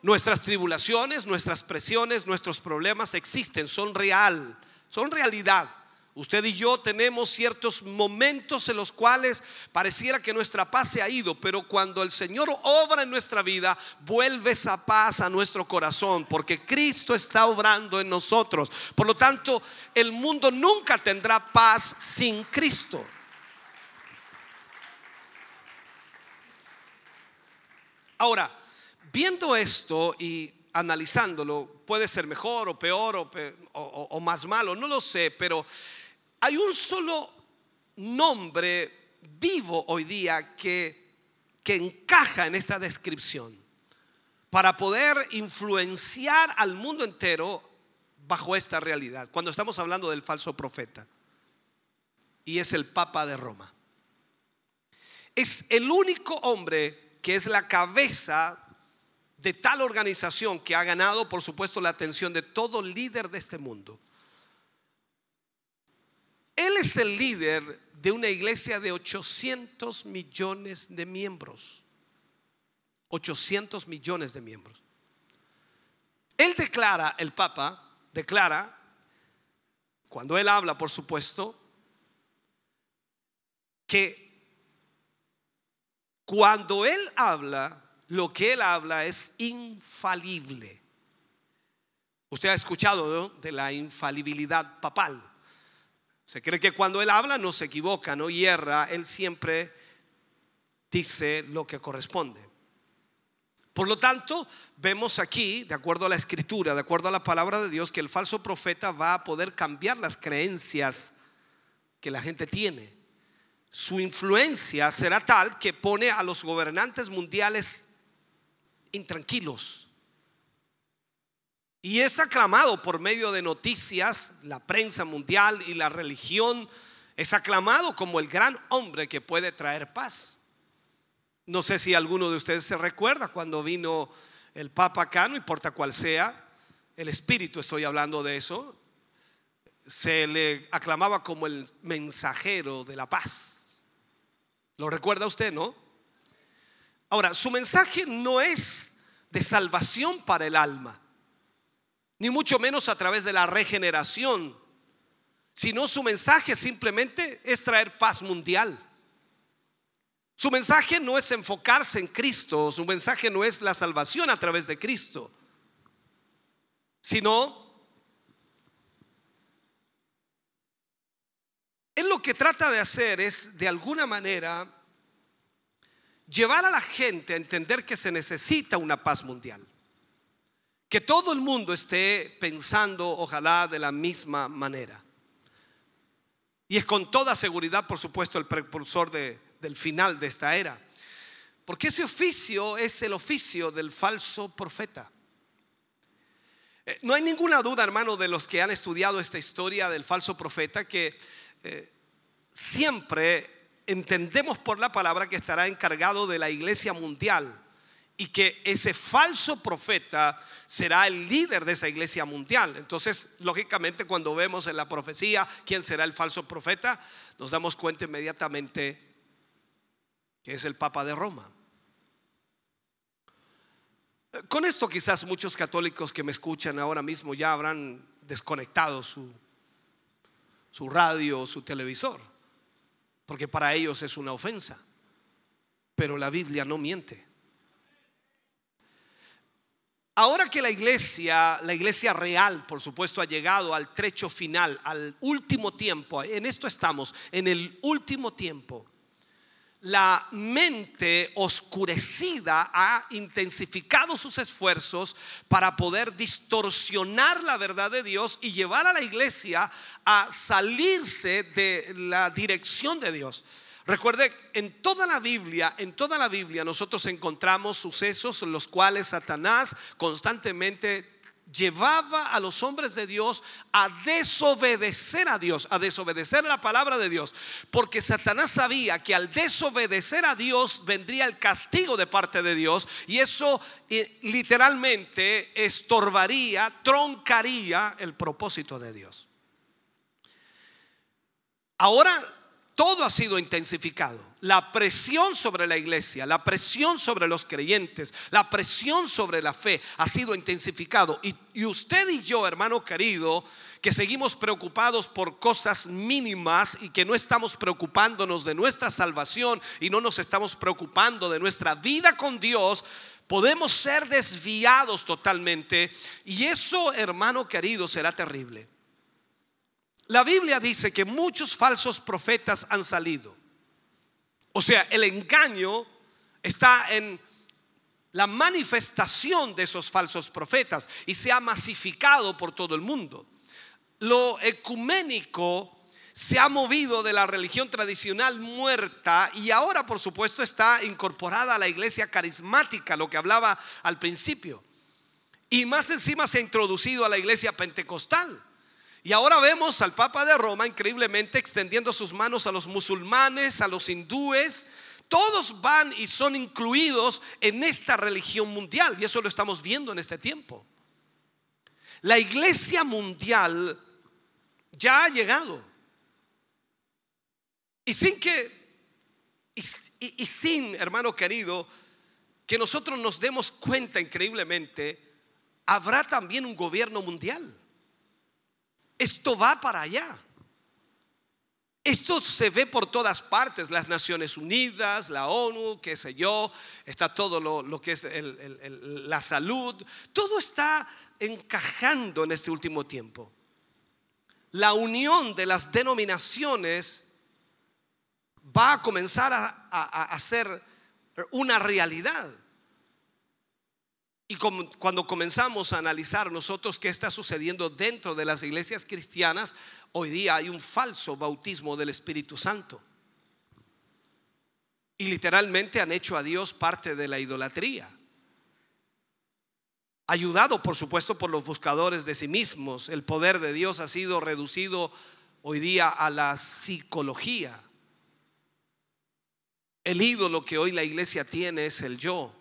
Nuestras tribulaciones, nuestras presiones, nuestros problemas existen, son real, son realidad. Usted y yo tenemos ciertos momentos en los cuales pareciera que nuestra paz se ha ido, pero cuando el Señor obra en nuestra vida, vuelve esa paz a nuestro corazón, porque Cristo está obrando en nosotros. Por lo tanto, el mundo nunca tendrá paz sin Cristo. Ahora, viendo esto y analizándolo, puede ser mejor o peor o, más malo, no lo sé, pero hay un solo nombre vivo hoy día que, que encaja en esta descripción para poder influenciar al mundo entero bajo esta realidad, cuando estamos hablando del falso profeta, y es el Papa de Roma. Es el único hombre que es la cabeza de tal organización que ha ganado, por supuesto, la atención de todo líder de este mundo. Él es el líder de una iglesia de 800 millones de miembros. 800 millones de miembros. Él declara, el Papa declara, cuando él habla, por supuesto, que cuando él habla, lo que él habla es infalible. Usted ha escuchado de la infalibilidad papal. Se cree que cuando él habla no se equivoca, no hierra, él siempre dice lo que corresponde. Por lo tanto, vemos aquí, de acuerdo a la escritura, de acuerdo a la palabra de Dios, que el falso profeta va a poder cambiar las creencias que la gente tiene. Su influencia será tal que pone a los gobernantes mundiales intranquilos. Y es aclamado por medio de noticias, la prensa mundial y la religión, es aclamado como el gran hombre que puede traer paz. No sé si alguno de ustedes se recuerda cuando vino el Papa acá, no importa cuál sea, el Espíritu estoy hablando de eso, se le aclamaba como el mensajero de la paz. ¿Lo recuerda usted, no? Ahora, su mensaje no es de salvación para el alma, ni mucho menos a través de la regeneración, sino su mensaje simplemente es traer paz mundial. Su mensaje no es enfocarse en Cristo, su mensaje no es la salvación a través de Cristo, sino él lo que trata de hacer es de alguna manera llevar a la gente a entender que se necesita una paz mundial. Que todo el mundo esté pensando, ojalá, de la misma manera. Y es con toda seguridad, por supuesto, el precursor de, del final de esta era. Porque ese oficio es el oficio del falso profeta. Eh, No hay ninguna duda, hermano, de los que han estudiado esta historia del falso profeta, que eh, siempre entendemos por la palabra que estará encargado de la iglesia mundial y que ese falso profeta será el líder de esa iglesia mundial. Entonces, lógicamente, cuando vemos en la profecía quién será el falso profeta, nos damos cuenta inmediatamente que es el Papa de Roma. Con esto quizás muchos católicos que me escuchan ahora mismo ya habrán desconectado su, su radio, su televisor, porque para ellos es una ofensa. Pero la Biblia no miente. Ahora que la iglesia, la iglesia real, por supuesto, ha llegado al trecho final, al último tiempo, en esto estamos, en el último tiempo, la mente oscurecida ha intensificado sus esfuerzos para poder distorsionar la verdad de Dios y llevar a la iglesia a salirse de la dirección de Dios. Recuerde, en toda la Biblia, en toda la Biblia nosotros encontramos sucesos en los cuales Satanás constantemente llevaba a los hombres de Dios a desobedecer a Dios, a desobedecer la palabra de Dios, porque Satanás sabía que al desobedecer a Dios vendría el castigo de parte de Dios y eso eh, literalmente estorbaría, troncaría el propósito de Dios. Ahora todo ha sido intensificado. La presión sobre la iglesia, la presión sobre los creyentes, la presión sobre la fe ha sido intensificado. Y, usted y yo, hermano querido, que seguimos preocupados por cosas mínimas y que no estamos preocupándonos de nuestra salvación y no nos estamos preocupando de nuestra vida con Dios, podemos ser desviados totalmente. Y eso, hermano querido, será terrible. La Biblia dice que muchos falsos profetas han salido. O sea, el engaño está en la manifestación de esos falsos profetas y se ha masificado por todo el mundo. Lo ecuménico se ha movido de la religión tradicional muerta y ahora por supuesto está incorporada a la iglesia carismática, lo que hablaba al principio. Y más encima se ha introducido a la iglesia pentecostal. Y ahora vemos al Papa de Roma increíblemente extendiendo sus manos a los musulmanes, a los hindúes. Todos van y son incluidos en esta religión mundial y eso lo estamos viendo en este tiempo. La iglesia mundial ya ha llegado. Y sin que, y, sin, hermano querido, que nosotros nos demos cuenta increíblemente, habrá también un gobierno mundial. Esto va para allá. Esto se ve por todas partes, las Naciones Unidas, la ONU, qué sé yo, está todo lo, que es la salud, todo está encajando en este último tiempo. La unión de las denominaciones va a comenzar a, a ser una realidad. Y cuando comenzamos a analizar nosotros qué está sucediendo dentro de las iglesias cristianas, hoy día hay un falso bautismo del Espíritu Santo. Y literalmente han hecho a Dios parte de la idolatría. Ayudado, por supuesto, por los buscadores de sí mismos, el poder de Dios ha sido reducido hoy día a la psicología. El ídolo que hoy la iglesia tiene es el yo.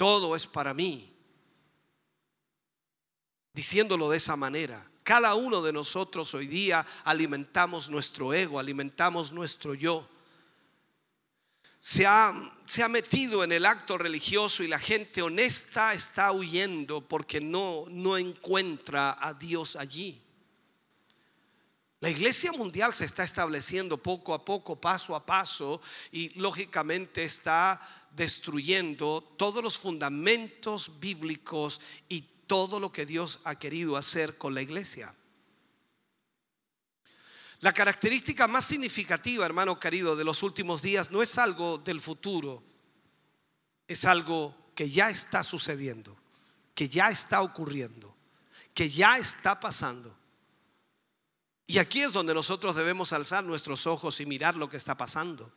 Todo es para mí. Diciéndolo de esa manera, cada uno de nosotros hoy día alimentamos nuestro ego, alimentamos nuestro yo. Se ha, se ha, metido en el acto religioso y la gente honesta está huyendo porque no, no encuentra a Dios allí. La iglesia mundial se está estableciendo poco a poco, paso a paso, y lógicamente está destruyendo todos los fundamentos bíblicos y todo lo que Dios ha querido hacer con la iglesia. La característica más significativa, hermano querido, de los últimos días no es algo del futuro, es algo que ya está sucediendo, que ya está ocurriendo, que ya está pasando. Y aquí es donde nosotros debemos alzar nuestros ojos y mirar lo que está pasando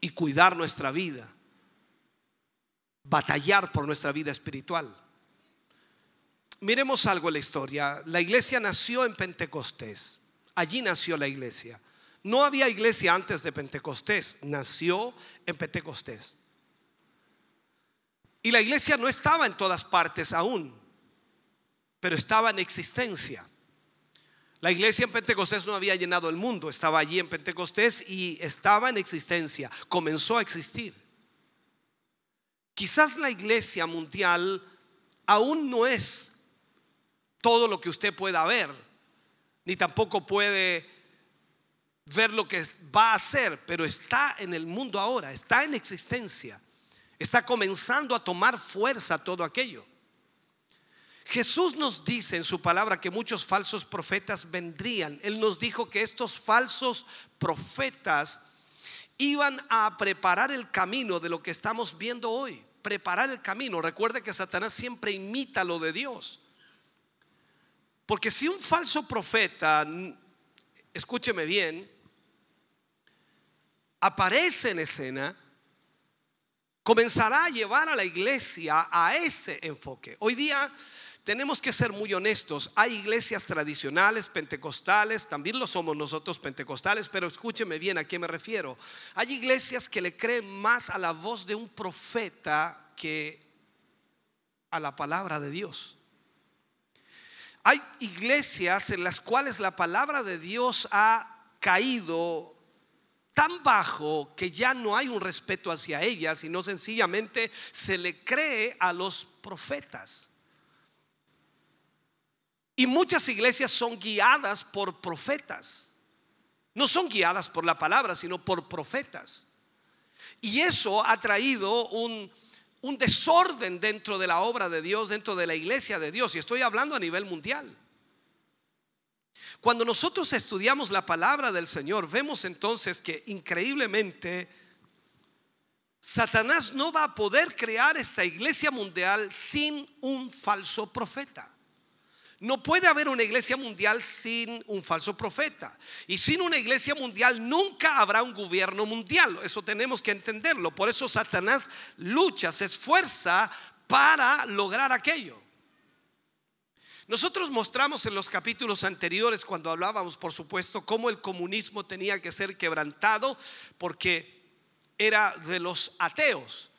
y cuidar nuestra vida, batallar por nuestra vida espiritual. Miremos algo en la historia. La iglesia nació en Pentecostés. Allí nació la iglesia. No había iglesia antes de Pentecostés. Nació en Pentecostés. Y la iglesia no estaba en todas partes aún, pero estaba en existencia. La iglesia en Pentecostés no había llenado el mundo, estaba allí en Pentecostés y estaba en existencia, comenzó a existir. Quizás la iglesia mundial aún no es todo lo que usted pueda ver, ni tampoco puede ver lo que va a ser, pero está en el mundo ahora, está en existencia, está comenzando a tomar fuerza todo aquello. Jesús nos dice en su palabra que muchos falsos profetas vendrían. Él nos dijo que estos falsos profetas iban a preparar el camino de lo que estamos viendo hoy. Preparar el camino. Recuerde que Satanás siempre imita lo de Dios. Porque si un falso profeta, escúcheme bien, aparece en escena, comenzará a llevar a la iglesia a ese enfoque. Hoy día tenemos que ser muy honestos. Hay iglesias tradicionales, pentecostales, también lo somos nosotros pentecostales, pero escúcheme bien a qué me refiero. Hay iglesias que le creen más a la voz de un profeta que a la palabra de Dios. Hay iglesias en las cuales la palabra de Dios ha caído tan bajo que ya no hay un respeto hacia ella, sino sencillamente se le cree a los profetas. Y muchas iglesias son guiadas por profetas. No son guiadas por la palabra, sino por profetas. Y eso ha traído un, un desorden dentro de la obra de Dios, dentro de la iglesia de Dios. Y estoy hablando a nivel mundial. Cuando nosotros estudiamos la palabra del Señor, vemos entonces que increíblemente Satanás no va a poder crear esta iglesia mundial sin un falso profeta. No puede haber una iglesia mundial sin un falso profeta. Y sin una iglesia mundial nunca habrá un gobierno mundial. Eso tenemos que entenderlo. Por eso Satanás lucha, se esfuerza para lograr aquello. Nosotros mostramos en los capítulos anteriores, cuando hablábamos, por supuesto, cómo el comunismo tenía que ser quebrantado porque era de los ateos.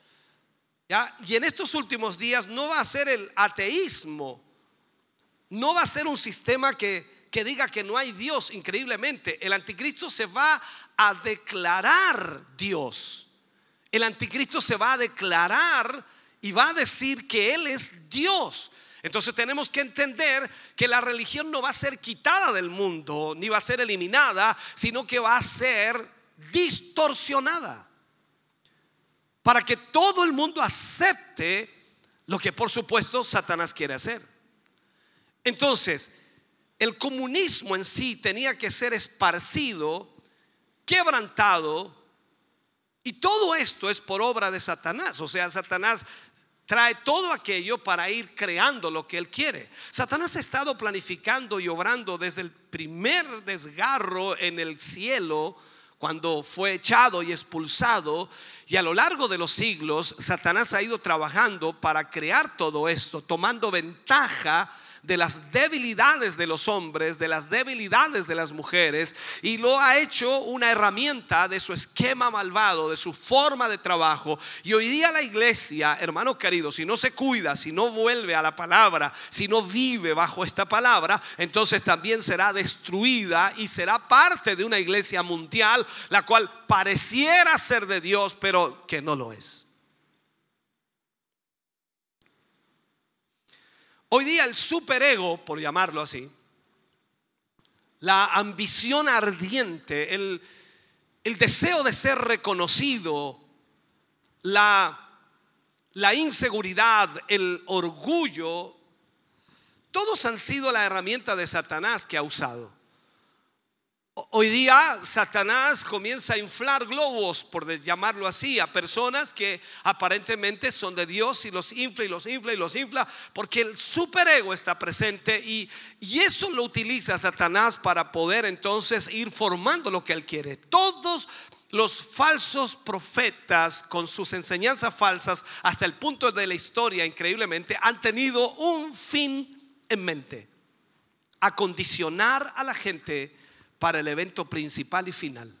Y en estos últimos días no va a ser el ateísmo no va a ser un sistema que, que diga que no hay Dios, increíblemente. El anticristo se va a declarar Dios. El anticristo se va a declarar y va a decir que Él es Dios. Entonces tenemos que entender que la religión no va a ser quitada del mundo, ni va a ser eliminada, sino que va a ser distorsionada. Para que todo el mundo acepte lo que por supuesto Satanás quiere hacer. Entonces, el comunismo en sí tenía que ser esparcido, quebrantado, y todo esto es por obra de Satanás. O sea, Satanás trae todo aquello para ir creando lo que él quiere. Satanás ha estado planificando y obrando desde el primer desgarro en el cielo, cuando fue echado y expulsado, y a lo largo de los siglos, Satanás ha ido trabajando para crear todo esto, tomando ventaja de las debilidades de los hombres, de las debilidades de las mujeres, y lo ha hecho una herramienta de su esquema malvado, de su forma de trabajo. Y hoy día la iglesia, hermano querido, si no se cuida, si no vuelve a la palabra, si no vive bajo esta palabra, entonces también será destruida y será parte de una iglesia mundial, la cual pareciera ser de Dios, pero que no lo es. Hoy día el superego, por llamarlo así, la ambición ardiente, el, el deseo de ser reconocido, la, la inseguridad, el orgullo, todos han sido la herramienta de Satanás que ha usado. Hoy día Satanás comienza a inflar globos, por llamarlo así, a personas que aparentemente son de Dios y los infla y los infla y los infla, porque el superego está presente y, y eso lo utiliza Satanás para poder entonces ir formando lo que él quiere. Todos los falsos profetas con sus enseñanzas falsas hasta el punto de la historia, increíblemente, han tenido un fin en mente, acondicionar a la gente para el evento principal y final.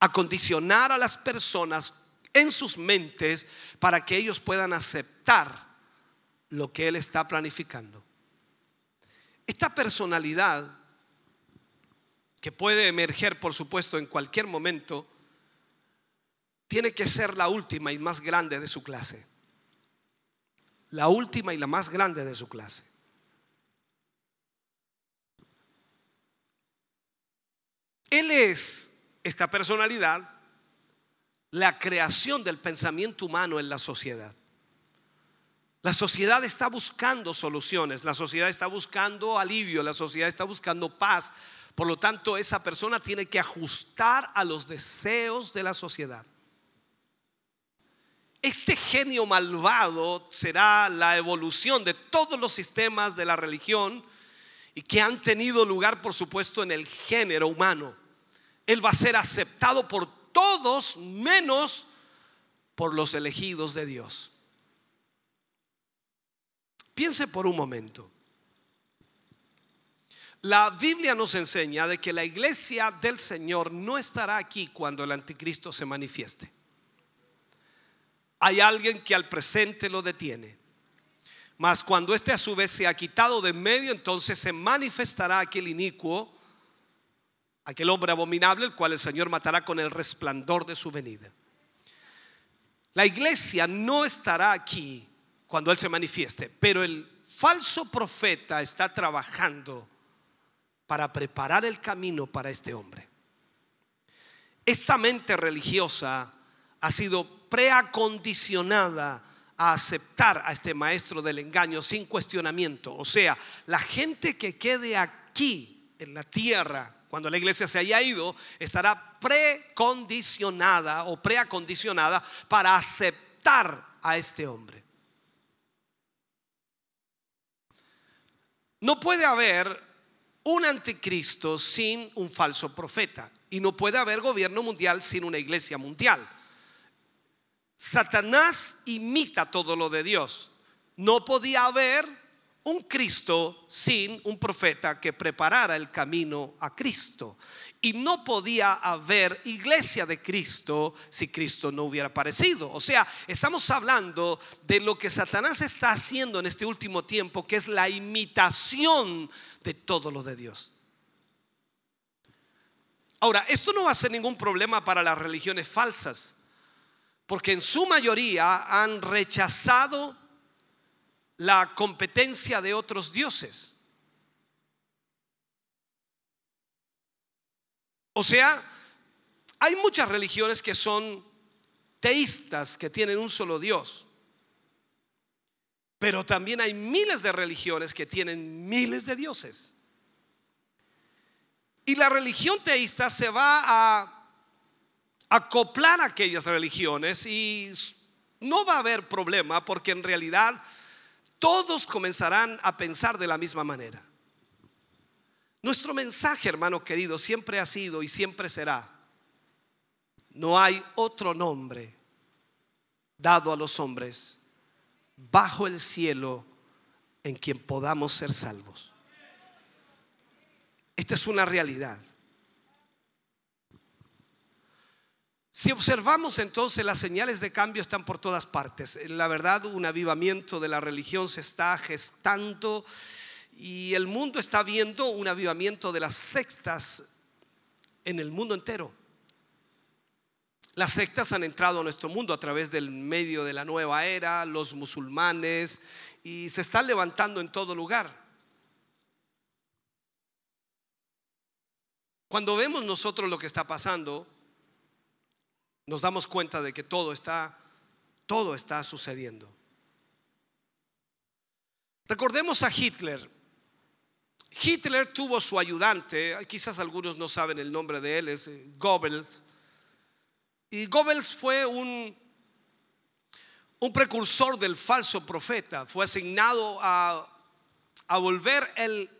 Acondicionar a las personas en sus mentes para que ellos puedan aceptar lo que Él está planificando. Esta personalidad, que puede emerger, por supuesto, en cualquier momento, tiene que ser la última y más grande de su clase. La última y la más grande de su clase. Él es, esta personalidad, la creación del pensamiento humano en la sociedad. La sociedad está buscando soluciones, la sociedad está buscando alivio, la sociedad está buscando paz. Por lo tanto, esa persona tiene que ajustar a los deseos de la sociedad. Este genio malvado será la evolución de todos los sistemas de la religión y que han tenido lugar, por supuesto, en el género humano. Él va a ser aceptado por todos menos por los elegidos de Dios. Piense por un momento. La Biblia nos enseña de que la iglesia del Señor no estará aquí cuando el anticristo se manifieste. Hay alguien que al presente lo detiene. Mas cuando éste a su vez se ha quitado de medio, entonces se manifestará aquel inicuo, aquel hombre abominable, el cual el Señor matará con el resplandor de su venida. La iglesia no estará aquí cuando Él se manifieste, pero el falso profeta está trabajando para preparar el camino para este hombre. Esta mente religiosa ha sido preacondicionada a aceptar a este maestro del engaño sin cuestionamiento. O sea, la gente que quede aquí en la tierra cuando la iglesia se haya ido, estará precondicionada o preacondicionada para aceptar a este hombre. No puede haber un anticristo sin un falso profeta y no puede haber gobierno mundial sin una iglesia mundial. Satanás imita todo lo de Dios. No podía haber un Cristo sin un profeta que preparara el camino a Cristo. Y no podía haber iglesia de Cristo si Cristo no hubiera aparecido. O sea, estamos hablando de lo que Satanás está haciendo en este último tiempo, que es la imitación de todo lo de Dios. Ahora, esto no va a ser ningún problema para las religiones falsas, porque en su mayoría han rechazado la competencia de otros dioses. O sea, hay muchas religiones que son teístas, que tienen un solo Dios. Pero también hay miles de religiones que tienen miles de dioses. Y la religión teísta se va a acoplar a aquellas religiones y no va a haber problema porque en realidad todos comenzarán a pensar de la misma manera. Nuestro mensaje, hermano querido, siempre ha sido y siempre será, no hay otro nombre dado a los hombres bajo el cielo en quien podamos ser salvos. Esta es una realidad. Si observamos entonces las señales de cambio están por todas partes. La verdad, un avivamiento de la religión se está gestando y el mundo está viendo un avivamiento de las sectas en el mundo entero. Las sectas han entrado a nuestro mundo a través del medio de la nueva era, los musulmanes, y se están levantando en todo lugar. Cuando vemos nosotros lo que está pasando, nos damos cuenta de que todo está, todo está sucediendo. Recordemos a Hitler. Hitler tuvo su ayudante, quizás algunos no saben el nombre de él, es eh, Goebbels. Y Goebbels fue un, un precursor del falso profeta, fue asignado a, a volver el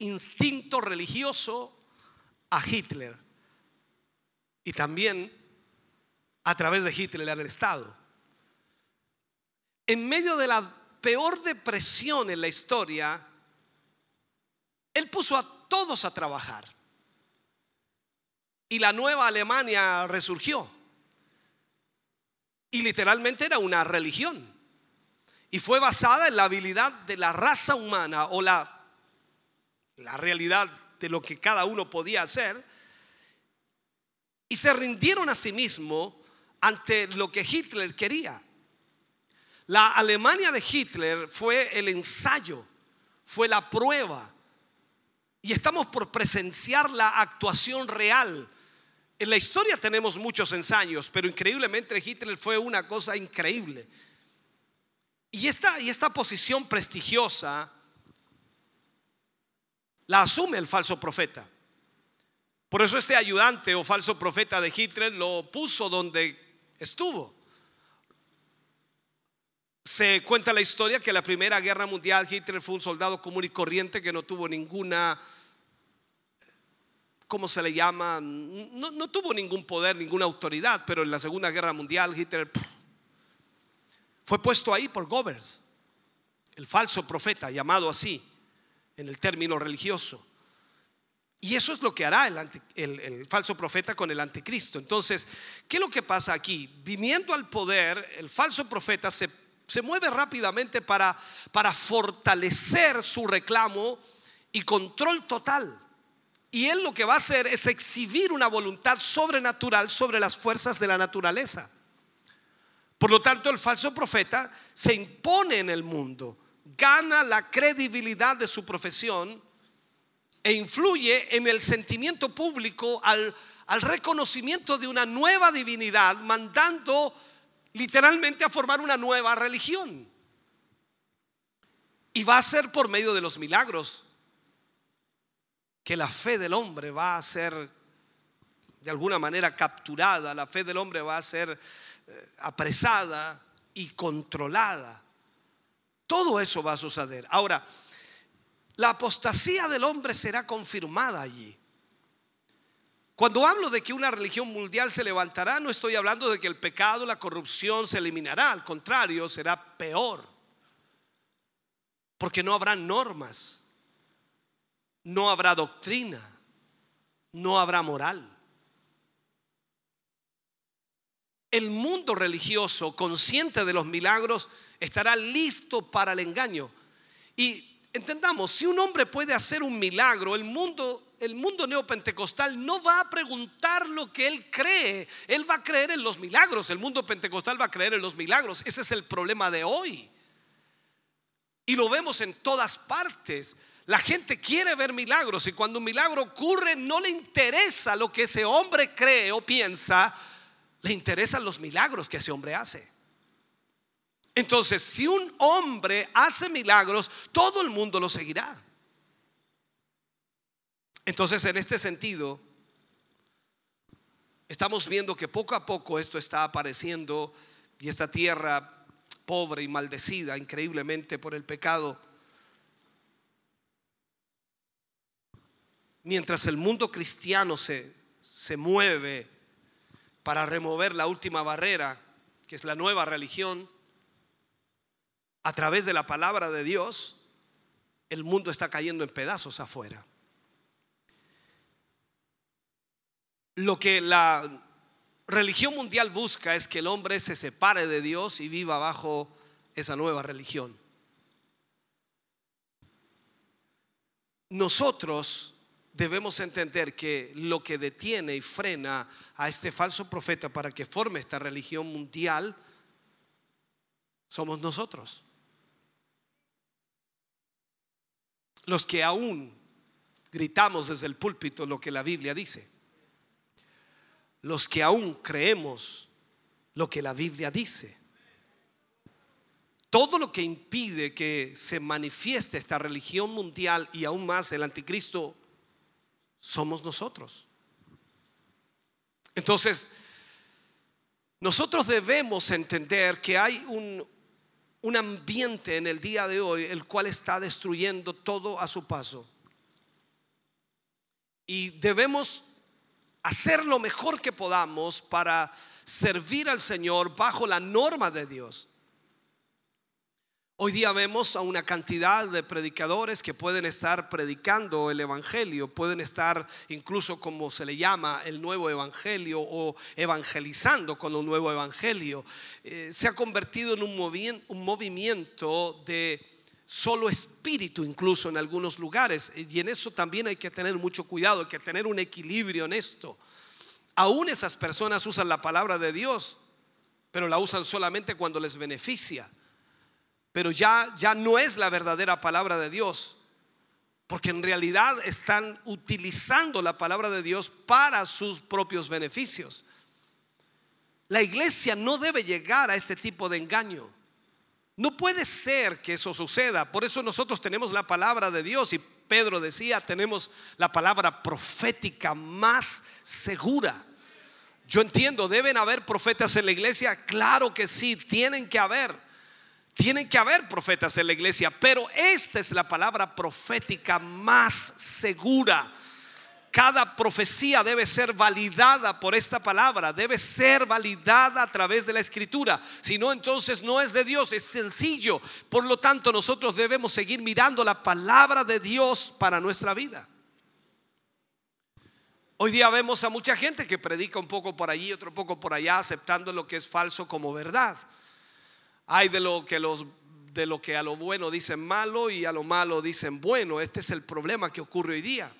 instinto religioso a Hitler. Y también a través de Hitler el Estado. En medio de la peor depresión en la historia, él puso a todos a trabajar. Y la nueva Alemania resurgió. Y literalmente era una religión. Y fue basada en la habilidad de la raza humana o la, la realidad de lo que cada uno podía hacer. Y se rindieron a sí mismos ante lo que Hitler quería. La Alemania de Hitler fue el ensayo, fue la prueba. Y estamos por presenciar la actuación real. En la historia tenemos muchos ensayos, pero increíblemente Hitler fue una cosa increíble. Y esta, y esta posición prestigiosa la asume el falso profeta. Por eso este ayudante o falso profeta de Hitler lo puso donde estuvo. Se cuenta la historia que en la Primera Guerra Mundial Hitler fue un soldado común y corriente que no tuvo ninguna, ¿cómo se le llama? No, no tuvo ningún poder, ninguna autoridad, pero en la Segunda Guerra Mundial Hitler Fue puesto ahí por Goebbels, el falso profeta, llamado así en el término religioso. Y eso es lo que hará el, falso profeta con el anticristo. Entonces, ¿qué es lo que pasa aquí? Viniendo al poder, el falso profeta se, se mueve rápidamente para, para fortalecer su reclamo y control total. Y él lo que va a hacer es exhibir una voluntad sobrenatural sobre las fuerzas de la naturaleza. Por lo tanto, el falso profeta se impone en el mundo, gana la credibilidad de su profesión e influye en el sentimiento público al, reconocimiento de una nueva divinidad, mandando literalmente a formar una nueva religión. Y va a ser por medio de los milagros que la fe del hombre va a ser de alguna manera capturada, la fe del hombre va a ser eh, apresada y controlada. Todo eso va a suceder. Ahora, la apostasía del hombre será confirmada allí. Cuando hablo de que una religión mundial se levantará, no estoy hablando de que el pecado, la corrupción se eliminará, al contrario, será peor. Porque no habrá normas, no habrá doctrina, no habrá moral. El mundo religioso, consciente de los milagros, estará listo para el engaño. Y entendamos, si un hombre puede hacer un milagro, el mundo, el mundo neopentecostal no va a preguntar lo que él cree, él va a creer en los milagros, el mundo pentecostal va a creer en los milagros. Ese es el problema de hoy. Y lo vemos en todas partes. La gente quiere ver milagros y cuando un milagro ocurre no le interesa lo que ese hombre cree o piensa, le interesan los milagros que ese hombre hace. Entonces, si un hombre hace milagros, todo el mundo lo seguirá. Entonces, en este sentido, estamos viendo que poco a poco esto está apareciendo y esta tierra pobre y maldecida increíblemente por el pecado, mientras el mundo cristiano se, se mueve para remover la última barrera, que es la nueva religión, a través de la palabra de Dios, el mundo está cayendo en pedazos afuera. Lo que la religión mundial busca es que el hombre se separe de Dios y viva bajo esa nueva religión. Nosotros debemos entender que lo que detiene y frena a este falso profeta para que forme esta religión mundial somos nosotros. Los que aún gritamos desde el púlpito lo que la Biblia dice. Los que aún creemos lo que la Biblia dice. Todo lo que impide que se manifieste esta religión mundial y aún más el anticristo somos nosotros. Entonces, nosotros debemos entender que hay un, un ambiente en el día de hoy el cual está destruyendo todo a su paso. Y debemos hacer lo mejor que podamos para servir al Señor bajo la norma de Dios. Hoy día vemos a una cantidad de predicadores que pueden estar predicando el Evangelio, pueden estar incluso como se le llama el nuevo Evangelio o evangelizando con un nuevo Evangelio. Eh, se ha convertido en un, un movimiento de solo espíritu incluso en algunos lugares. Y en eso también hay que tener mucho cuidado, hay que tener un equilibrio en esto. Aún esas personas usan la palabra de Dios, pero la usan solamente cuando les beneficia pero ya, ya no es la verdadera palabra de Dios, porque en realidad están utilizando la palabra de Dios para sus propios beneficios. La iglesia no debe llegar a este tipo de engaño. No puede ser que eso suceda. Por eso nosotros tenemos la palabra de Dios y Pedro decía, tenemos la palabra profética más segura. Yo entiendo, deben haber profetas en la iglesia, claro que sí, tienen que haber. Tienen que haber profetas en la iglesia, pero esta es la palabra profética más segura. cada profecía debe ser validada por esta palabra, debe ser validada a través de la escritura. Si no, entonces no es de Dios, es sencillo. Por lo tanto, nosotros debemos seguir mirando la palabra de Dios para nuestra vida. Hoy día vemos a mucha gente que predica un poco por allí, otro poco por allá, aceptando lo que es falso como verdad. Hay de lo que los de lo que a lo bueno dicen malo y a lo malo dicen bueno. Este es el problema que ocurre hoy día.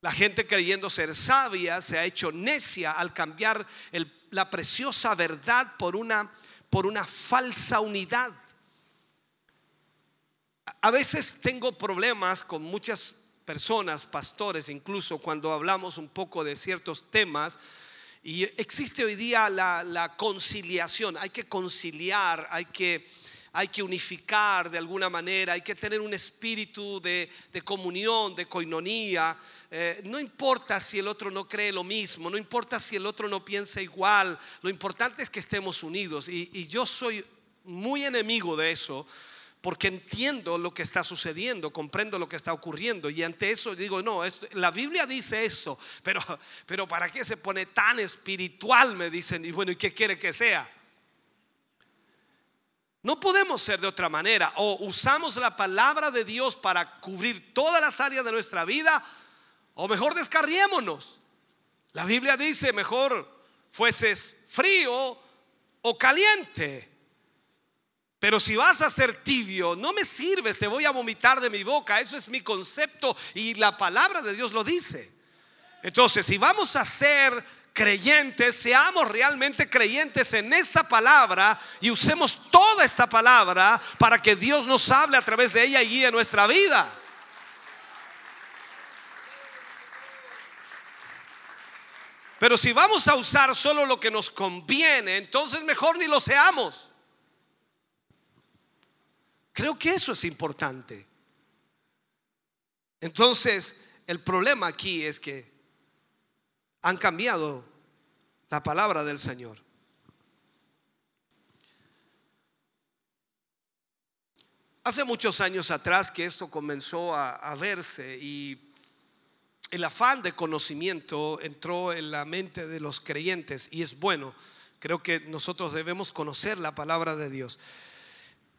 La gente creyendo ser sabia se ha hecho necia al cambiar la preciosa verdad por una, por una falsa unidad. A veces tengo problemas con muchas personas, pastores, incluso cuando hablamos un poco de ciertos temas. Y existe hoy día la, la conciliación, hay que conciliar, hay que, hay que unificar de alguna manera, hay que tener un espíritu de, de comunión, de coinonía. Eh, no importa si el otro no cree lo mismo, no importa si el otro no piensa igual, lo importante es que estemos unidos. Y, y yo soy muy enemigo de eso porque entiendo lo que está sucediendo, comprendo lo que está ocurriendo y ante eso digo, no, esto- la Biblia dice eso, pero, pero ¿para qué se pone tan espiritual? Me dicen, y bueno, ¿y qué quiere que sea? No podemos ser de otra manera, o usamos la palabra de Dios para cubrir todas las áreas de nuestra vida, o mejor descarriémonos. La Biblia dice, mejor fueses frío o caliente. Pero si vas a ser tibio, no me sirves, te voy a vomitar de mi boca. Eso es mi concepto y la palabra de Dios lo dice. Entonces, si vamos a ser creyentes, seamos realmente creyentes en esta palabra y usemos toda esta palabra para que Dios nos hable a través de ella y guíe nuestra vida. Pero si vamos a usar solo lo que nos conviene, entonces mejor ni lo seamos. Creo que eso es importante. Entonces, el problema aquí es que han cambiado la palabra del Señor. Hace muchos años atrás que esto comenzó a, verse y el afán de conocimiento entró en la mente de los creyentes y es bueno. Creo que nosotros debemos conocer la palabra de Dios.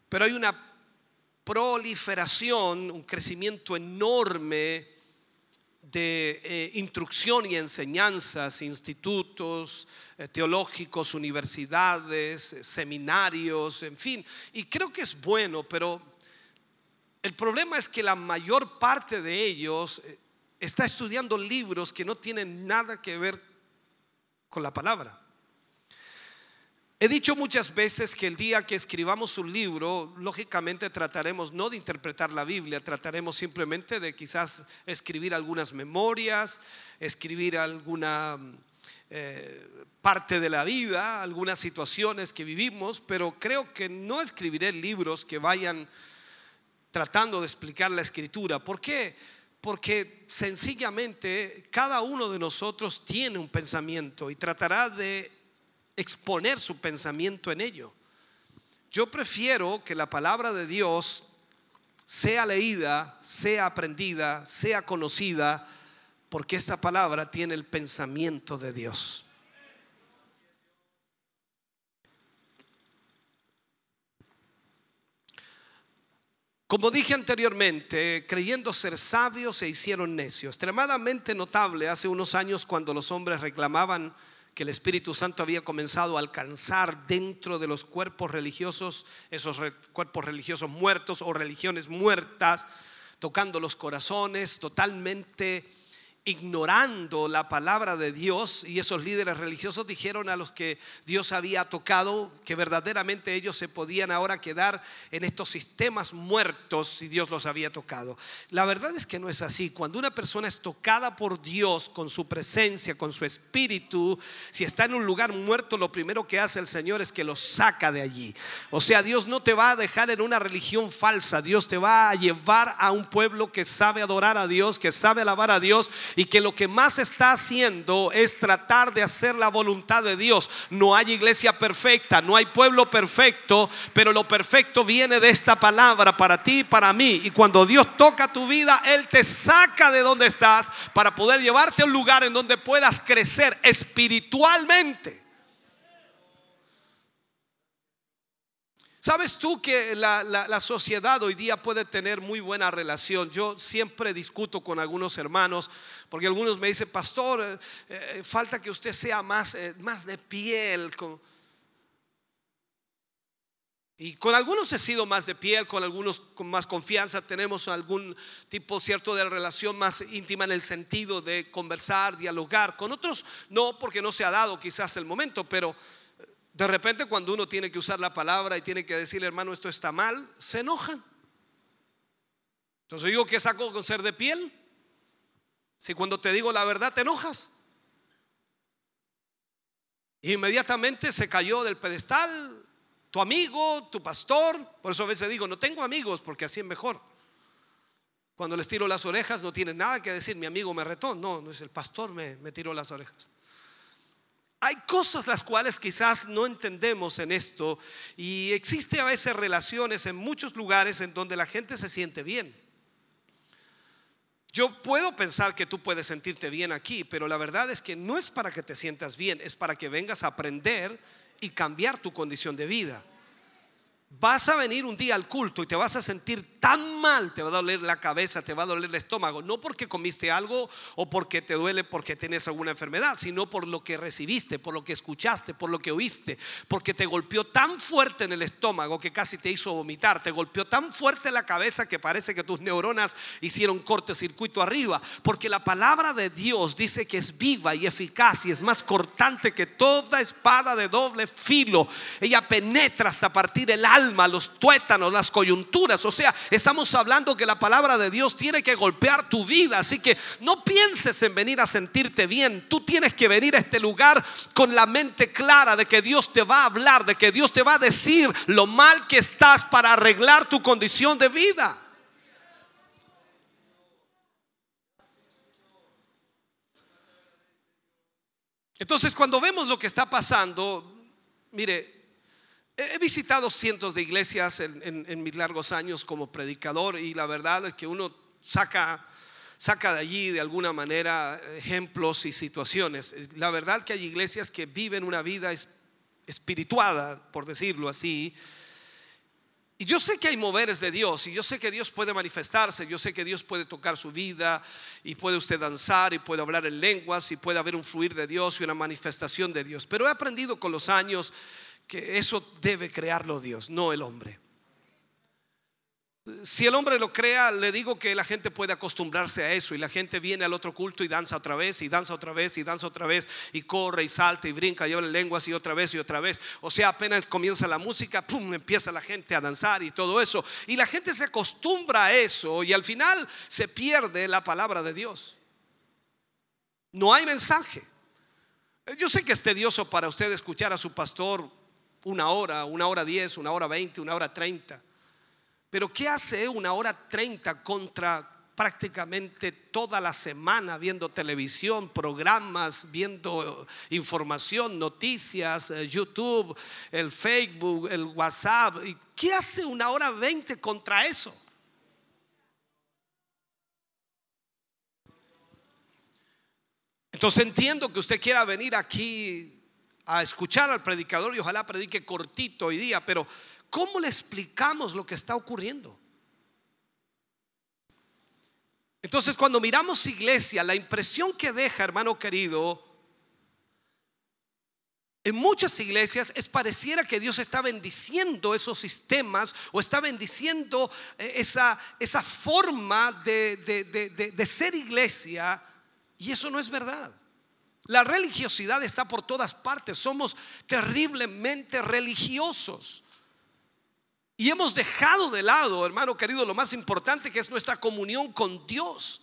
Pero hay una proliferación, un crecimiento enorme de eh, instrucción y enseñanzas, institutos eh, teológicos, universidades, eh, seminarios, en fin. Y creo que es bueno, pero el problema es que la mayor parte de ellos está estudiando libros que no tienen nada que ver con la palabra. He dicho muchas veces que el día que escribamos un libro, lógicamente trataremos no de interpretar la Biblia, trataremos simplemente de quizás escribir algunas memorias, escribir alguna eh, parte de la vida, algunas situaciones que vivimos, pero creo que no escribiré libros que vayan tratando de explicar la escritura. ¿Por qué? Porque sencillamente cada uno de nosotros tiene un pensamiento y tratará de exponer su pensamiento en ello. Yo prefiero que la palabra de Dios sea leída, sea aprendida, sea conocida, porque esta palabra tiene el pensamiento de Dios. Como dije anteriormente, creyendo ser sabios se hicieron necios. Extremadamente notable hace unos años cuando los hombres reclamaban que el Espíritu Santo había comenzado a alcanzar dentro de los cuerpos religiosos, esos cuerpos religiosos muertos o religiones muertas, tocando los corazones, totalmente ignorando la palabra de Dios y esos líderes religiosos dijeron a los que Dios había tocado que verdaderamente ellos se podían ahora quedar en estos sistemas muertos si Dios los había tocado. La verdad es que no es así. Cuando una persona es tocada por Dios con su presencia, con su espíritu, si está en un lugar muerto, lo primero que hace el Señor es que lo saca de allí. O sea, Dios no te va a dejar en una religión falsa, Dios te va a llevar a un pueblo que sabe adorar a Dios, que sabe alabar a Dios y que lo que más está haciendo es tratar de hacer la voluntad de Dios. No hay iglesia perfecta, no hay pueblo perfecto, pero lo perfecto viene de esta palabra para ti y para mí. Y cuando Dios toca tu vida, Él te saca de donde estás para poder llevarte a un lugar en donde puedas crecer espiritualmente. ¿Sabes tú que la, la- sociedad hoy día puede tener muy buena relación? Yo siempre discuto con algunos hermanos, porque algunos me dicen, pastor, eh, eh, falta que usted sea más, eh, más de piel. con-". Y con algunos he sido más de piel, con algunos con más confianza, tenemos algún tipo cierto de relación más íntima en el sentido de conversar, dialogar. Con otros no, porque no se ha dado quizás el momento, pero de repente cuando uno tiene que usar la palabra y tiene que decirle, hermano, esto está mal, se enojan. Entonces digo, ¿qué saco con ser de piel? Si cuando te digo la verdad te enojas. Inmediatamente se cayó del pedestal tu amigo, tu pastor. Por eso a veces digo, no tengo amigos porque así es mejor. Cuando les tiro las orejas no tienen nada que decir, mi amigo me retó. No, no es el pastor me, me tiró las orejas. Hay cosas las cuales quizás no entendemos en esto y existe a veces relaciones en muchos lugares en donde la gente se siente bien. Yo puedo pensar que tú puedes sentirte bien aquí, pero la verdad es que no es para que te sientas bien, es para que vengas a aprender y cambiar tu condición de vida. Vas a venir un día al culto y te vas a sentir tan mal, te va a doler la cabeza, te va a doler el estómago, no porque comiste algo o porque te duele porque tienes alguna enfermedad, sino por lo que recibiste, por lo que escuchaste, por lo que oíste, porque te golpeó tan fuerte en el estómago que casi te hizo vomitar, te golpeó tan fuerte la cabeza que parece que tus neuronas hicieron cortocircuito arriba, porque la palabra de Dios dice que es viva y eficaz y es más cortante que toda espada de doble filo. Ella penetra hasta partir el alma, los tuétanos, las coyunturas. O sea, estamos hablando que la palabra de Dios tiene que golpear tu vida. Así que no pienses en venir a sentirte bien. Tú tienes que venir a este lugar con la mente clara de que Dios te va a hablar, de que Dios te va a decir lo mal que estás para arreglar tu condición de vida. Entonces, cuando vemos lo que está pasando, mire, he visitado cientos de iglesias en, mis largos años como predicador y la verdad es que uno saca, saca de allí de alguna manera ejemplos y situaciones. La verdad que hay iglesias que viven una vida es- espirituada, por decirlo así, y yo sé que hay moveres de Dios y yo sé que Dios puede manifestarse, yo sé que Dios puede tocar su vida y puede usted danzar y puede hablar en lenguas y puede haber un fluir de Dios y una manifestación de Dios. Pero he aprendido con los años que eso debe crearlo Dios, no el hombre. Si el hombre lo crea, le digo que la gente puede acostumbrarse a eso y la gente viene al otro culto y danza otra vez y danza otra vez y danza otra vez y corre y salta y brinca y habla en lenguas y otra vez y otra vez. O sea, apenas comienza la música, pum, empieza la gente a danzar y todo eso. Y la gente se acostumbra a eso y al final se pierde la palabra de Dios. No hay mensaje. Yo sé que es tedioso para usted escuchar a su pastor una hora, una hora diez, una hora veinte, una hora treinta. Pero ¿qué hace una hora treinta contra prácticamente toda la semana viendo televisión, programas, viendo información, noticias, eh, YouTube, el Facebook, el WhatsApp? ¿Y qué hace una hora veinte contra eso? Entonces entiendo que usted quiera venir aquí a escuchar al predicador y ojalá predique cortito hoy día, pero ¿cómo le explicamos lo que está ocurriendo? Entonces cuando miramos iglesia, la impresión que deja, hermano querido, en muchas iglesias es pareciera que Dios está bendiciendo esos sistemas o está bendiciendo eh, esa, esa forma de, de- de- de- de ser iglesia y eso no es verdad. La religiosidad está por todas partes, somos terriblemente religiosos. Y hemos dejado de lado, hermano querido, lo más importante que es nuestra comunión con Dios.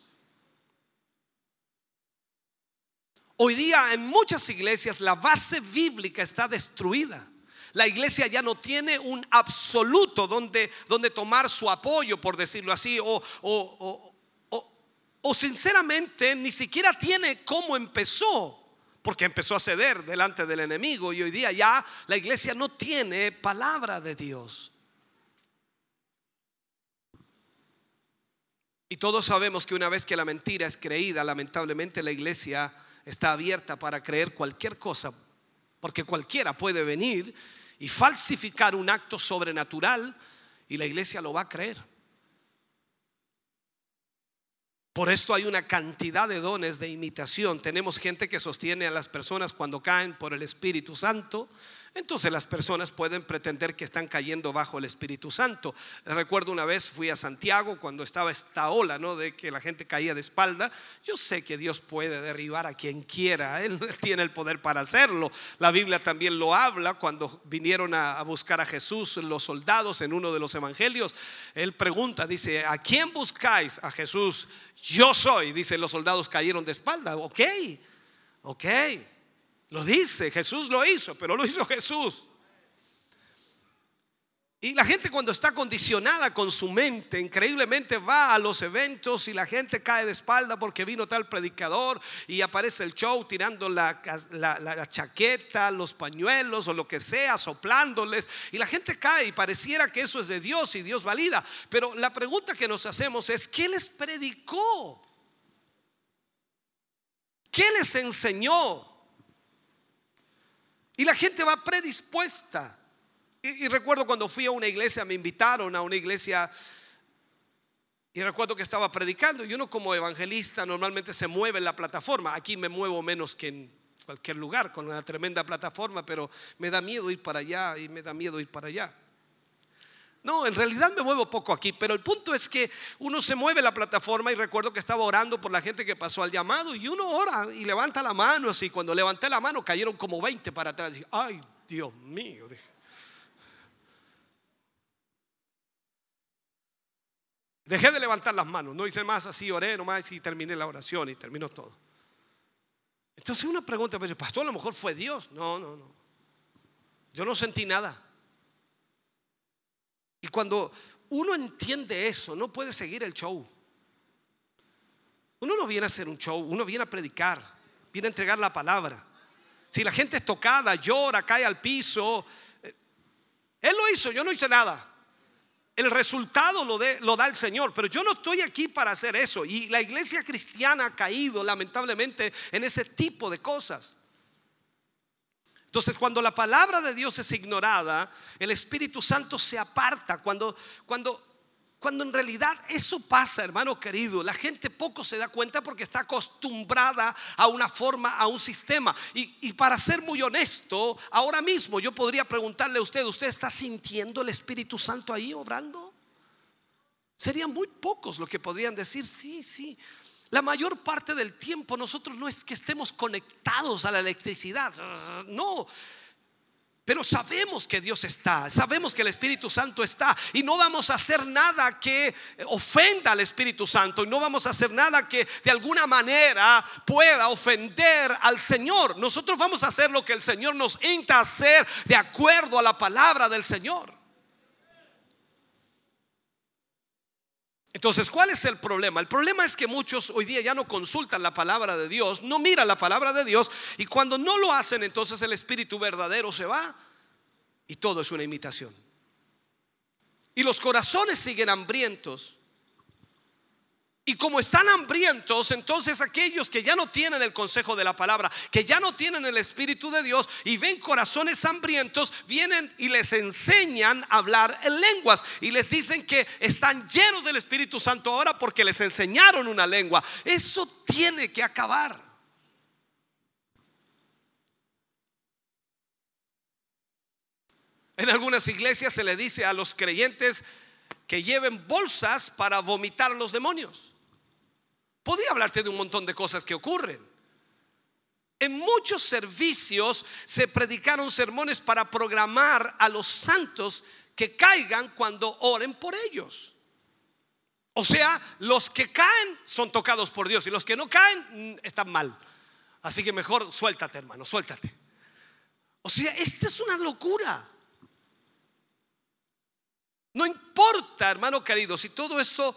Hoy día en muchas iglesias la base bíblica está destruida. La iglesia ya no tiene un absoluto donde, donde tomar su apoyo, por decirlo así, o, o- o- o- sinceramente ni siquiera tiene cómo empezó, porque empezó a ceder delante del enemigo y hoy día ya la iglesia no tiene palabra de Dios. Y todos sabemos que una vez que la mentira es creída, lamentablemente la iglesia está abierta para creer cualquier cosa, porque cualquiera puede venir y falsificar un acto sobrenatural y la iglesia lo va a creer. Por esto hay una cantidad de dones de imitación. Tenemos gente que sostiene a las personas cuando caen por el Espíritu Santo. Entonces las personas pueden pretender que están cayendo bajo el Espíritu Santo. Recuerdo una vez fui a Santiago cuando estaba esta ola, ¿no? De que la gente caía de espalda. Yo sé que Dios puede derribar a quien quiera. Él tiene el poder para hacerlo. La Biblia también lo habla cuando vinieron a, buscar a Jesús los soldados en uno de los evangelios. Él pregunta, dice, ¿a quién buscáis? A Jesús. Yo soy. Dice, los soldados cayeron de espalda. Ok, ok. Lo dice, Jesús lo hizo, pero lo hizo Jesús. Y la gente cuando está condicionada con su mente, increíblemente va a los eventos y la gente cae de espalda porque vino tal predicador y aparece el show tirando la, chaqueta, los pañuelos o lo que sea, soplándoles. Y la gente cae y pareciera que eso es de Dios y Dios valida. Pero la pregunta que nos hacemos es, ¿qué les predicó? ¿Qué les enseñó? Y la gente va predispuesta. Y, recuerdo cuando fui a una iglesia, me invitaron a una iglesia y recuerdo que estaba predicando y uno como evangelista normalmente se mueve en la plataforma. Aquí me muevo menos que en cualquier lugar con una tremenda plataforma, pero me da miedo ir para allá y me da miedo ir para allá. No, en realidad me muevo poco aquí, pero el punto es que uno se mueve la plataforma y recuerdo que estaba orando por la gente que pasó al llamado y uno ora y levanta la mano así. Cuando levanté la mano cayeron como 20 para atrás. Dije, ay, Dios mío. Dejé de levantar las manos, no hice más así, oré nomás y terminé la oración y terminó todo. Entonces una pregunta, pastor, a lo mejor fue Dios. No, no, no. Yo no sentí nada. Y cuando uno entiende eso, no puede seguir el show. Uno no viene a hacer un show, uno viene a predicar, viene a entregar la palabra. Si la gente es tocada, llora, cae al piso, eh, él lo hizo, yo no hice nada. El resultado lo, de- lo da el Señor, pero yo no estoy aquí para hacer eso. Y la iglesia cristiana ha caído lamentablemente en ese tipo de cosas. Entonces, cuando la palabra de Dios es ignorada, el Espíritu Santo se aparta. Cuando, cuando, cuando en realidad eso pasa, hermano querido, la gente poco se da cuenta porque está acostumbrada a una forma, a un sistema. Y, y para ser muy honesto, ahora mismo yo podría preguntarle a usted, ¿usted está sintiendo el Espíritu Santo ahí obrando? Serían muy pocos los que podrían decir, sí, sí. La mayor parte del tiempo nosotros no es que estemos conectados a la electricidad, no. Pero sabemos que Dios está, sabemos que el Espíritu Santo está y no vamos a hacer nada que ofenda al Espíritu Santo y no vamos a hacer nada que de alguna manera pueda ofender al Señor. Nosotros vamos a hacer lo que el Señor nos insta hacer de acuerdo a la palabra del Señor. Entonces, ¿cuál es el problema? El problema es que muchos hoy día ya no consultan la palabra de Dios, no miran la palabra de Dios y cuando no lo hacen, entonces el espíritu verdadero se va y todo es una imitación. Y los corazones siguen hambrientos. Y como están hambrientos, entonces aquellos que ya no tienen el consejo de la palabra, que ya no tienen el Espíritu de Dios y ven corazones hambrientos, vienen y les enseñan a hablar en lenguas y les dicen que están llenos del Espíritu Santo ahora porque les enseñaron una lengua. Eso tiene que acabar. En algunas iglesias se le dice a los creyentes que lleven bolsas para vomitar a los demonios. Podría hablarte de un montón de cosas que ocurren. En muchos servicios se predicaron sermones para programar a los santos que caigan cuando oren por ellos. O sea, los que caen son tocados por Dios y los que no caen mm, están mal. Así que mejor suéltate, hermano, suéltate. O sea, esta es una locura. No importa, hermano querido, si todo esto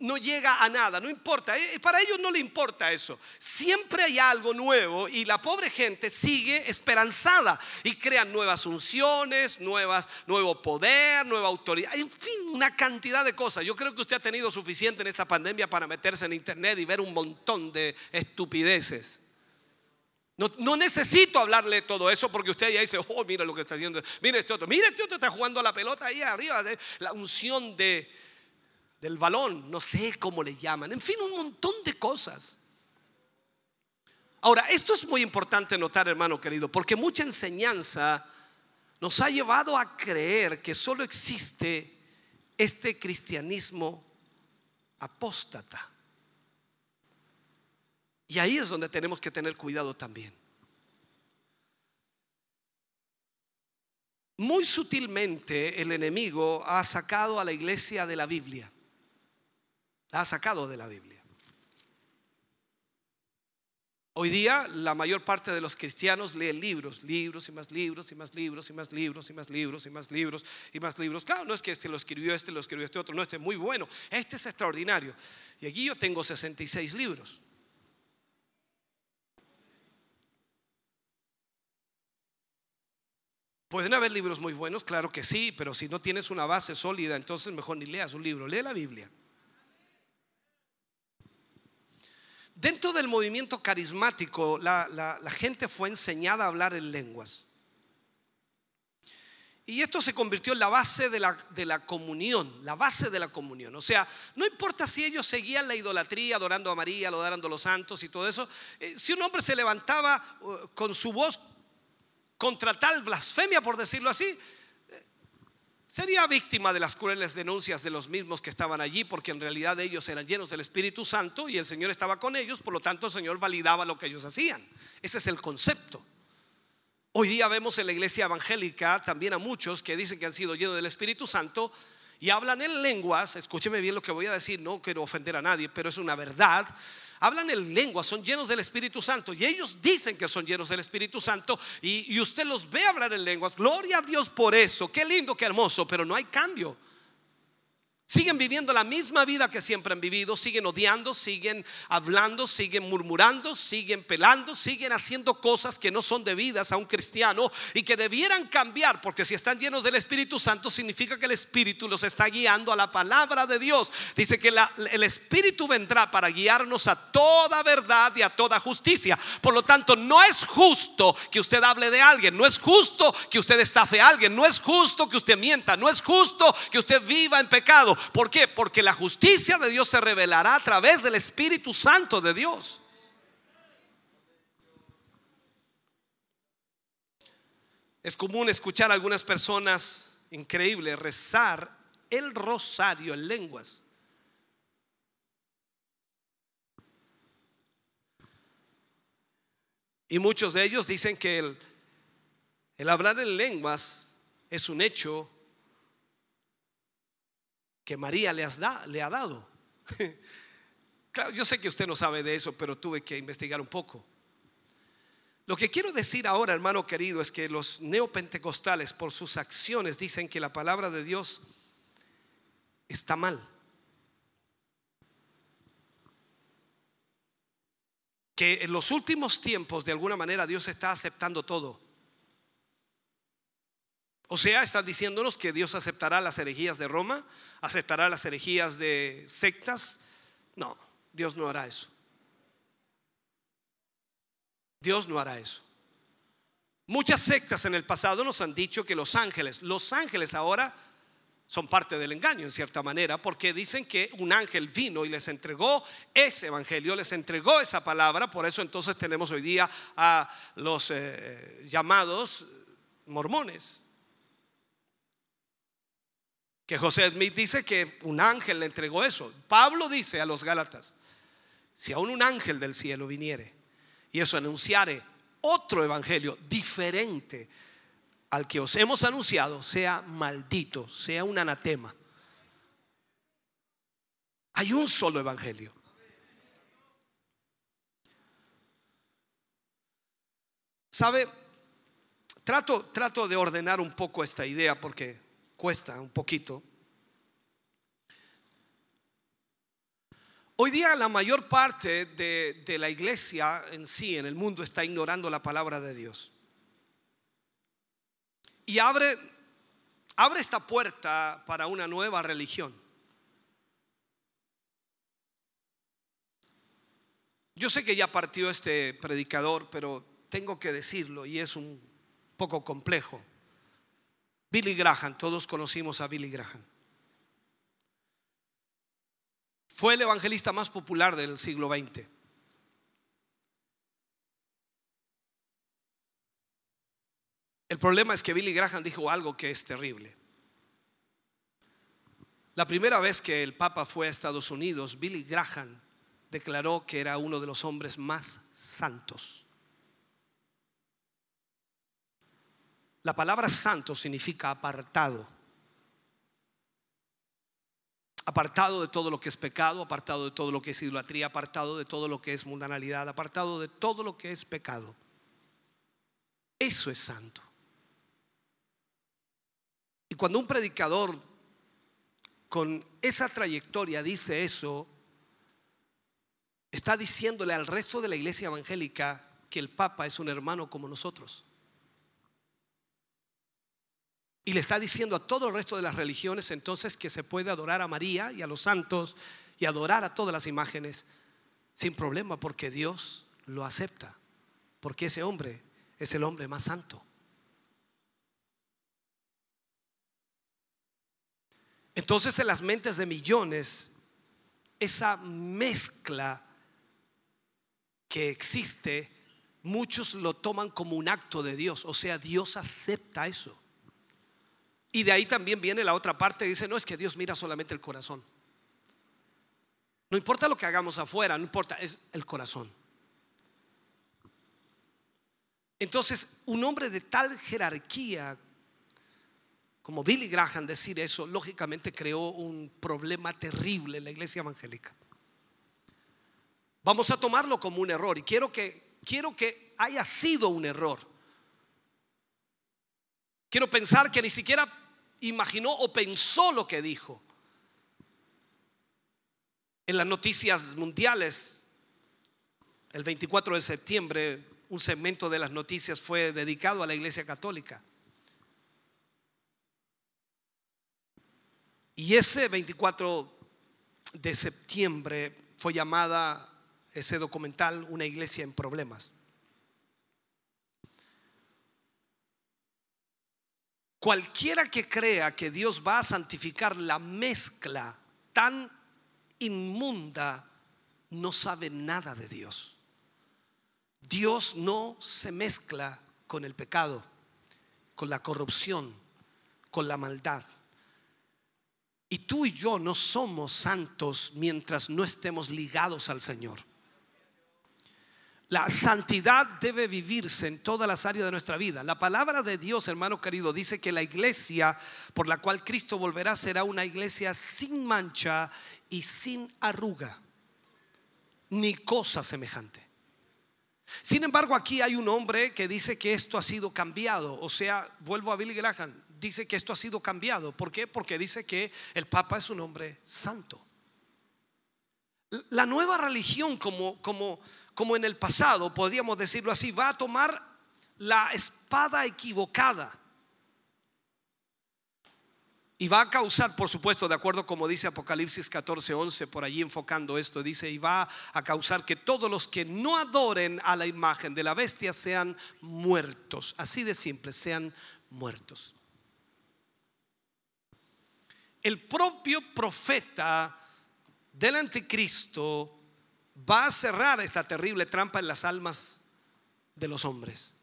no llega a nada, no importa. Eh, Para ellos no le importa eso. Siempre hay algo nuevo y la pobre gente sigue esperanzada y crean nuevas unciones, nuevas, nuevo poder, nueva autoridad, en fin, una cantidad de cosas. Yo creo que usted ha tenido suficiente en esta pandemia para meterse en internet y ver un montón de estupideces. No, no necesito hablarle todo eso porque usted ya dice, oh, mira lo que está haciendo. Mira este otro, mira este otro está jugando a la pelota ahí arriba. La unción de, del balón, no sé cómo le llaman. En fin, un montón de cosas. Ahora, esto es muy importante notar, hermano querido, porque mucha enseñanza nos ha llevado a creer que solo existe este cristianismo apóstata. Y ahí es donde tenemos que tener cuidado también. Muy sutilmente el enemigo ha sacado a la iglesia de la Biblia. La ha sacado de la Biblia. Hoy día la mayor parte de los cristianos leen libros, libros y más libros y más libros y más libros y más libros y más libros y más libros. Claro, no es que este lo escribió este, lo escribió este otro, no, este es muy bueno, este es extraordinario. Y aquí yo tengo 66 libros. Pueden haber libros muy buenos, claro que sí, pero si no tienes una base sólida, entonces mejor ni leas un libro, lee la Biblia. Dentro del movimiento carismático, la, gente fue enseñada a hablar en lenguas. Y esto se convirtió en la base de la, comunión, la base de la comunión. O sea, no importa si ellos seguían la idolatría, adorando a María, adorando a los santos y todo eso. eh, si un hombre se levantaba uh, con su voz contra tal blasfemia, por decirlo así, eh, sería víctima de las crueles denuncias de los mismos que estaban allí, porque en realidad ellos eran llenos del Espíritu Santo y el Señor estaba con ellos, por lo tanto el Señor validaba lo que ellos hacían. Ese es el concepto. Hoy día vemos en la iglesia evangélica también a muchos que dicen que han sido llenos del Espíritu Santo y hablan en lenguas, escúcheme bien lo que voy a decir, no quiero ofender a nadie, pero es una verdad. Hablan en lenguas, son llenos del Espíritu Santo y ellos dicen que son llenos del Espíritu Santo y, y usted los ve hablar en lenguas. Gloria a Dios por eso, qué lindo, qué hermoso, pero no hay cambio. Siguen viviendo la misma vida que siempre han vivido, siguen odiando, siguen hablando, siguen murmurando, siguen pelando, siguen haciendo cosas que no son debidas a un cristiano y que debieran cambiar, porque si están llenos del Espíritu Santo significa que el Espíritu los está guiando a la palabra de Dios. Dice que el Espíritu vendrá para guiarnos a toda verdad y a toda justicia. Por lo tanto, no es justo que usted hable de alguien, no es justo que usted estafe a alguien, no es justo que usted mienta, no es justo que usted viva en pecado. ¿Por qué? Porque la justicia de Dios se revelará a través del Espíritu Santo de Dios. Es común escuchar a algunas personas, increíble, rezar el rosario en lenguas. Y muchos de ellos dicen que el, el hablar en lenguas es un hecho que María le, ha dado. Claro, yo sé que usted no sabe de eso, pero tuve que investigar un poco. Lo que quiero decir ahora, hermano querido, es que los neopentecostales por sus acciones dicen que la palabra de Dios está mal. Que en los últimos tiempos de alguna manera Dios está aceptando todo. O sea, están diciéndonos que Dios aceptará las herejías de Roma, aceptará las herejías de sectas. No, Dios no hará eso. Dios no hará eso. Muchas sectas en el pasado nos han dicho que los ángeles, los ángeles ahora son parte del engaño en cierta manera, porque dicen que un ángel vino y les entregó ese evangelio, les entregó esa palabra, por eso entonces tenemos hoy día a los eh, llamados mormones. Que José Smith dice que un ángel le entregó eso. Pablo dice a los Gálatas, si aún un ángel del cielo viniere y eso anunciare otro evangelio diferente al que os hemos anunciado, sea maldito, sea un anatema. Hay un solo evangelio. ¿Sabe? Trato, trato de ordenar un poco esta idea porque cuesta un poquito. Hoy día la mayor parte de, de la iglesia en sí, en el mundo, está ignorando la palabra de Dios. Y abre, abre esta puerta para una nueva religión. Yo sé que ya partió este predicador, pero tengo que decirlo y es un poco complejo. Billy Graham, todos conocimos a Billy Graham. Fue el evangelista más popular del siglo XX. El problema es que Billy Graham dijo algo que es terrible. La primera vez que el Papa fue a Estados Unidos, Billy Graham declaró que era uno de los hombres más santos. La palabra santo significa apartado. Apartado de todo lo que es pecado, apartado de todo lo que es idolatría, apartado de todo lo que es mundanalidad, apartado de todo lo que es pecado. Eso es santo. Y cuando un predicador con esa trayectoria dice eso, está diciéndole al resto de la iglesia evangélica que el Papa es un hermano como nosotros. Y le está diciendo a todo el resto de las religiones entonces que se puede adorar a María y a los santos y adorar a todas las imágenes sin problema porque Dios lo acepta, porque ese hombre es el hombre más santo. Entonces en las mentes de millones, esa mezcla que existe, muchos lo toman como un acto de Dios, o sea, Dios acepta eso. Y de ahí también viene la otra parte, dice, no es que Dios mira solamente el corazón. No importa lo que hagamos afuera, no importa, es el corazón. Entonces, un hombre de tal jerarquía como Billy Graham decir eso, lógicamente creó un problema terrible en la iglesia evangélica. Vamos a tomarlo como un error y quiero que quiero que haya sido un error. Quiero pensar que ni siquiera imaginó o pensó lo que dijo. En las noticias mundiales, el 24 de septiembre, un segmento de las noticias fue dedicado a la Iglesia Católica. Y ese 24 de septiembre fue llamada ese documental Una iglesia en problemas. Cualquiera que crea que Dios va a santificar la mezcla tan inmunda no sabe nada de Dios. Dios no se mezcla con el pecado, con la corrupción, con la maldad. Y tú y yo no somos santos mientras no estemos ligados al Señor. La santidad debe vivirse en todas las áreas de nuestra vida. La palabra de Dios, hermano querido, dice que la iglesia por la cual Cristo volverá será una iglesia sin mancha y sin arruga, ni cosa semejante. Sin embargo, aquí hay un hombre que dice que esto ha sido cambiado. O sea, vuelvo a Billy Graham, dice que esto ha sido cambiado. ¿Por qué? Porque dice que el Papa es un hombre santo. La nueva religión, como, como, como en el pasado, podríamos decirlo así, va a tomar la espada equivocada. Y va a causar, por supuesto, de acuerdo como dice Apocalipsis 14, 11, por allí enfocando esto, dice, y va a causar que todos los que no adoren a la imagen de la bestia sean muertos. Así de simple, sean muertos el propio profeta del anticristo va a cerrar esta terrible trampa en las almas de los hombres.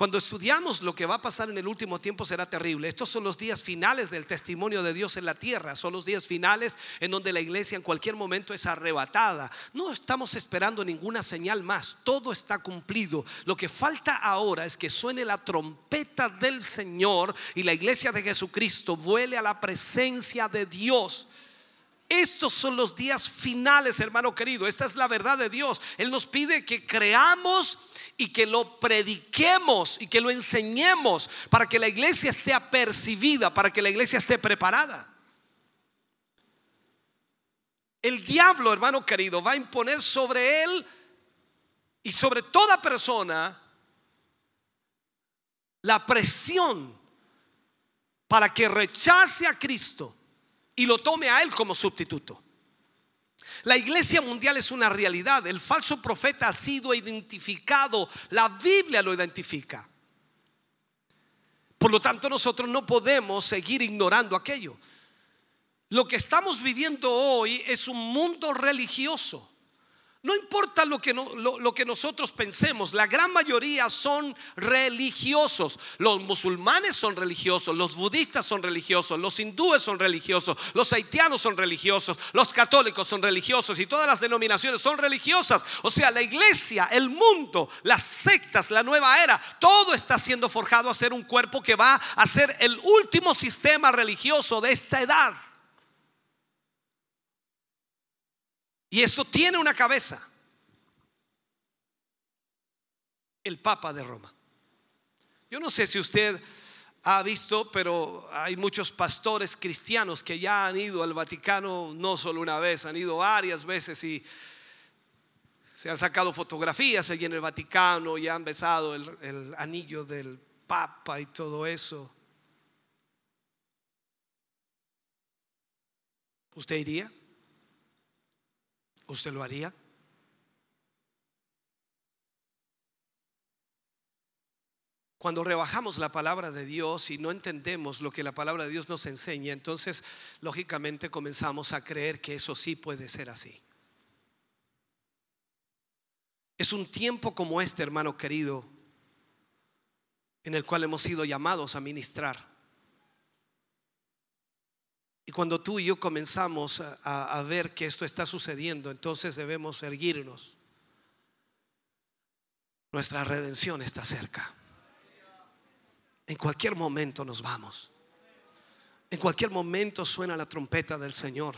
Cuando estudiamos lo que va a pasar en el último tiempo será terrible. Estos son los días finales del testimonio de Dios en la tierra. Son los días finales en donde la iglesia en cualquier momento es arrebatada. No estamos esperando ninguna señal más. Todo está cumplido. Lo que falta ahora es que suene la trompeta del Señor y la iglesia de Jesucristo vuele a la presencia de Dios. Estos son los días finales, hermano querido. Esta es la verdad de Dios. Él nos pide que creamos y que lo prediquemos y que lo enseñemos para que la iglesia esté apercibida, para que la iglesia esté preparada. El diablo, hermano querido, va a imponer sobre él y sobre toda persona la presión para que rechace a Cristo y lo tome a él como sustituto. La iglesia mundial es una realidad. El falso profeta ha sido identificado. La Biblia lo identifica. Por lo tanto, nosotros no podemos seguir ignorando aquello. Lo que estamos viviendo hoy es un mundo religioso. No importa lo que, no- lo- que nosotros pensemos, la gran mayoría son religiosos. Los musulmanes son religiosos, los budistas son religiosos, los hindúes son religiosos, los haitianos son religiosos, los católicos son religiosos y todas las denominaciones son religiosas. O sea, la iglesia, el mundo, las sectas, la nueva era, todo está siendo forjado a ser un cuerpo que va a ser el último sistema religioso de esta edad. Y esto tiene una cabeza. El Papa de Roma. Yo no sé si usted ha visto, pero hay muchos pastores cristianos que ya han ido al Vaticano no solo una vez, han ido varias veces y se han sacado fotografías allí en el Vaticano y han besado el, anillo del Papa y todo eso. ¿Usted iría? ¿Usted lo haría? Cuando rebajamos la palabra de Dios y no entendemos lo que la palabra de Dios nos enseña, entonces lógicamente comenzamos a creer que eso sí puede ser así. Es un tiempo como este, hermano querido, en el cual hemos sido llamados a ministrar. Y cuando tú y yo comenzamos a, ver que esto está sucediendo, entonces debemos erguirnos. Nuestra redención está cerca. En cualquier momento nos vamos. En cualquier momento suena la trompeta del Señor.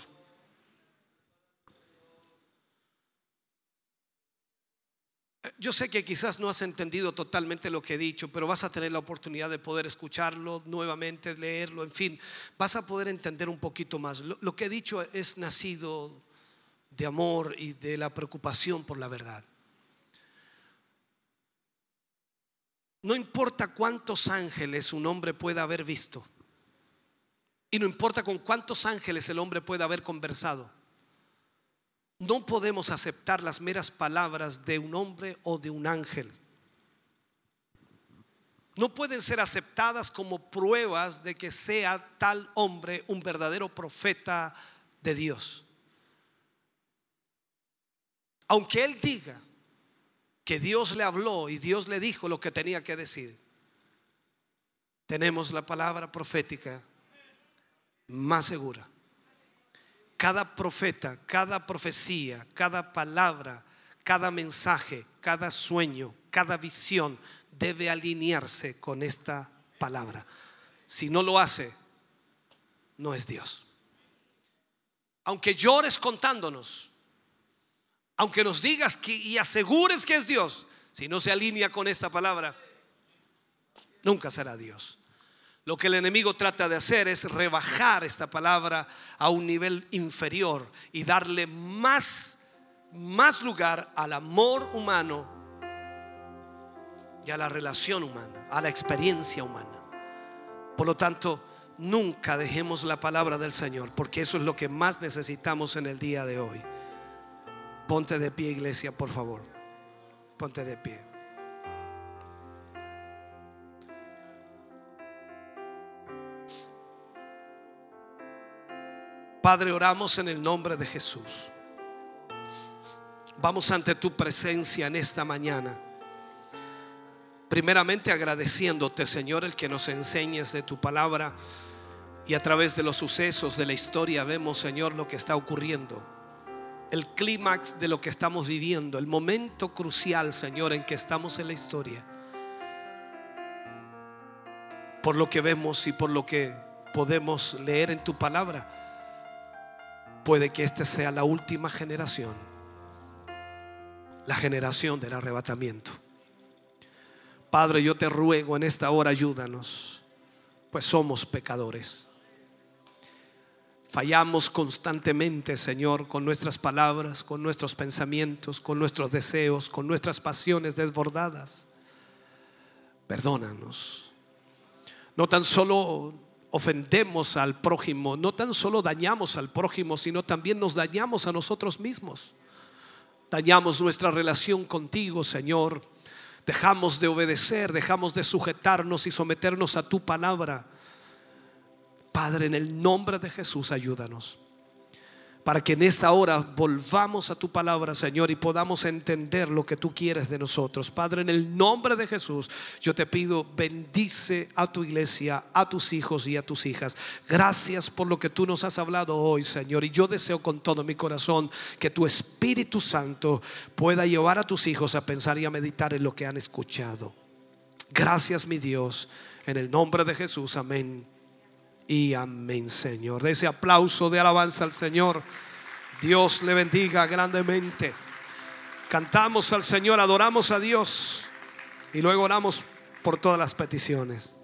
Yo sé que quizás no has entendido totalmente lo que he dicho, pero vas a tener la oportunidad de poder escucharlo nuevamente, leerlo, en fin, vas a poder entender un poquito más. Lo, que he dicho es nacido de amor y de la preocupación por la verdad. No importa cuántos ángeles un hombre pueda haber visto, y no importa con cuántos ángeles el hombre pueda haber conversado. No podemos aceptar las meras palabras de un hombre o de un ángel. No pueden ser aceptadas como pruebas de que sea tal hombre un verdadero profeta de Dios. Aunque él diga que Dios le habló y Dios le dijo lo que tenía que decir, tenemos la palabra profética más segura cada profeta, cada profecía, cada palabra, cada mensaje, cada sueño, cada visión debe alinearse con esta palabra. Si no lo hace, no es Dios. Aunque llores contándonos, aunque nos digas que y asegures que es Dios, si no se alinea con esta palabra, nunca será Dios. Lo que el enemigo trata de hacer es rebajar esta palabra a un nivel inferior y darle más, más lugar al amor humano y a la relación humana, a la experiencia humana. Por lo tanto, nunca dejemos la palabra del Señor, porque eso es lo que más necesitamos en el día de hoy. Ponte de pie, iglesia, por favor. Ponte de pie. Padre, oramos en el nombre de Jesús. Vamos ante tu presencia en esta mañana. Primeramente agradeciéndote, Señor, el que nos enseñes de tu palabra y a través de los sucesos de la historia vemos, Señor, lo que está ocurriendo. El clímax de lo que estamos viviendo, el momento crucial, Señor, en que estamos en la historia. Por lo que vemos y por lo que podemos leer en tu palabra puede que esta sea la última generación, la generación del arrebatamiento. Padre, yo te ruego en esta hora, ayúdanos, pues somos pecadores. Fallamos constantemente, Señor, con nuestras palabras, con nuestros pensamientos, con nuestros deseos, con nuestras pasiones desbordadas. Perdónanos. No tan solo ofendemos al prójimo, no tan solo dañamos al prójimo, sino también nos dañamos a nosotros mismos. Dañamos nuestra relación contigo, Señor. Dejamos de obedecer, dejamos de sujetarnos y someternos a tu palabra. Padre, en el nombre de Jesús, ayúdanos. Para que en esta hora volvamos a tu palabra, Señor, y podamos entender lo que tú quieres de nosotros. Padre, en el nombre de Jesús, yo te pido, bendice a tu iglesia, a tus hijos y a tus hijas. Gracias por lo que tú nos has hablado hoy, Señor. Y yo deseo con todo mi corazón que tu Espíritu Santo pueda llevar a tus hijos a pensar y a meditar en lo que han escuchado. Gracias, mi Dios. En el nombre de Jesús, amén y amén, Señor. De ese aplauso de alabanza al Señor. Dios le bendiga grandemente. Cantamos al Señor, adoramos a Dios y luego oramos por todas las peticiones.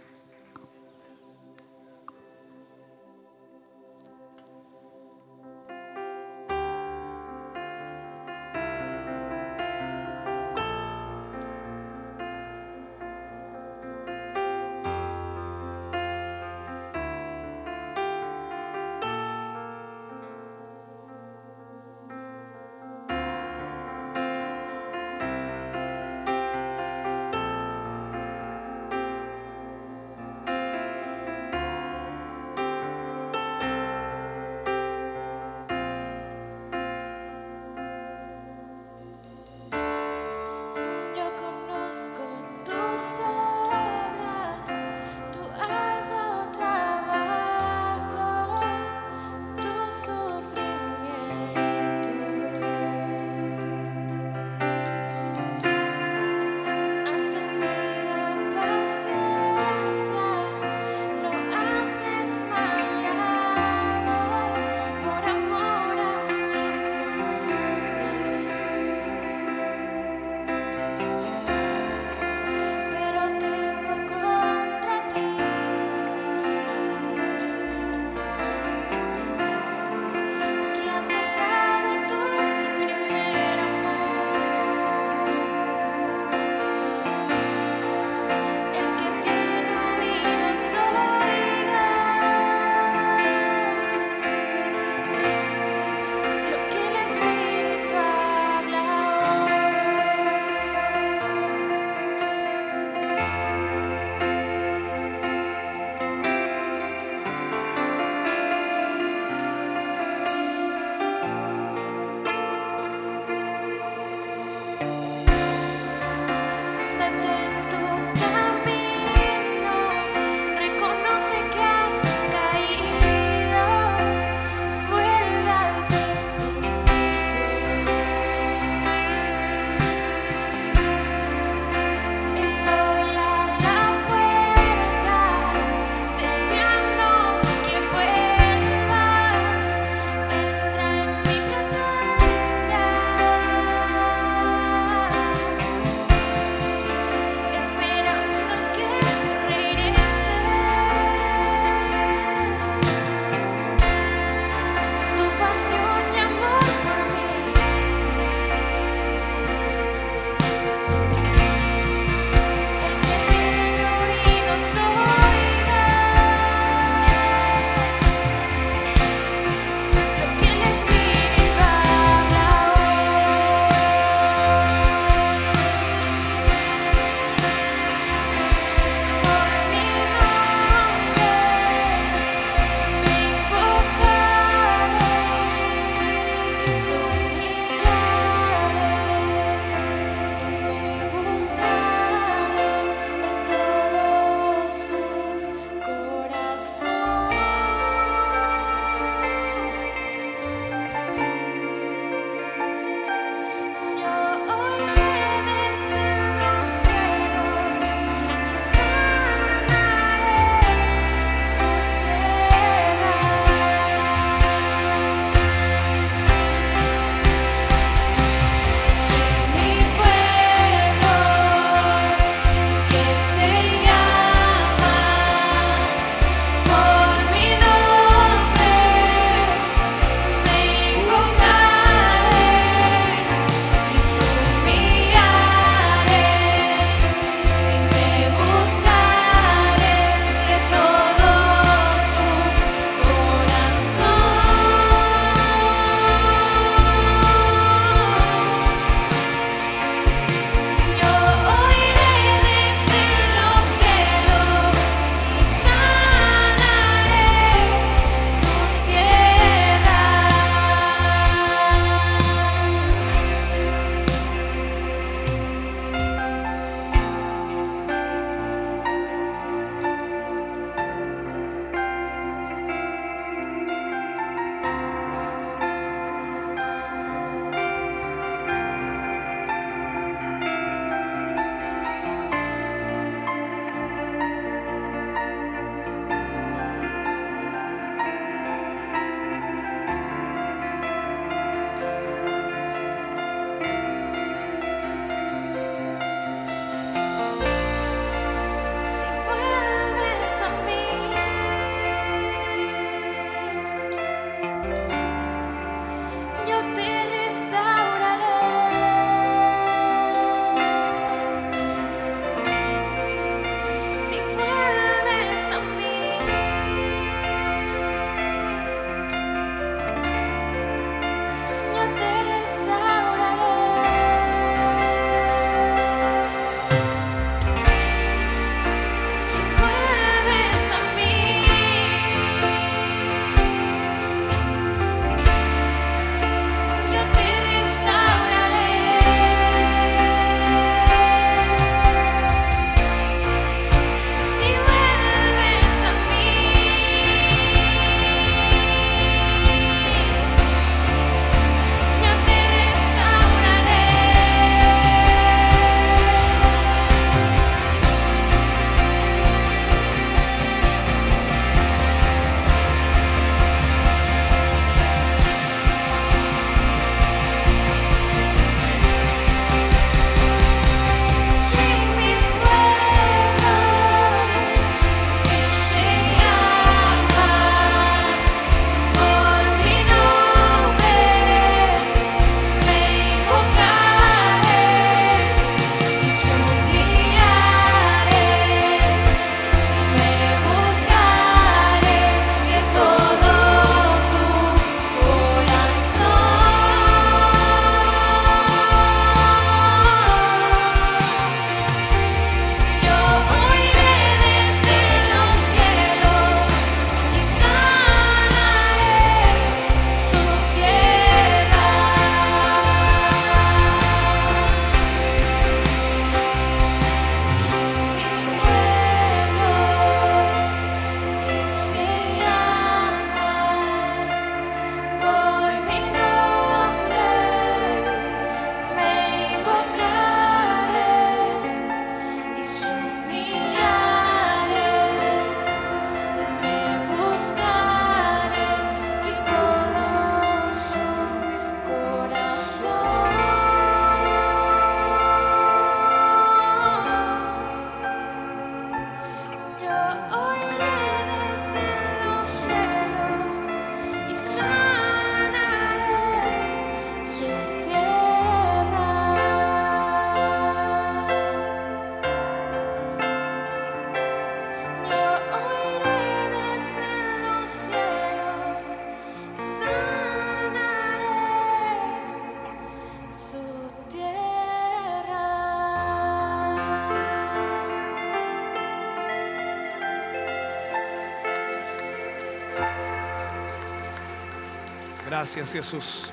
Gracias Jesús.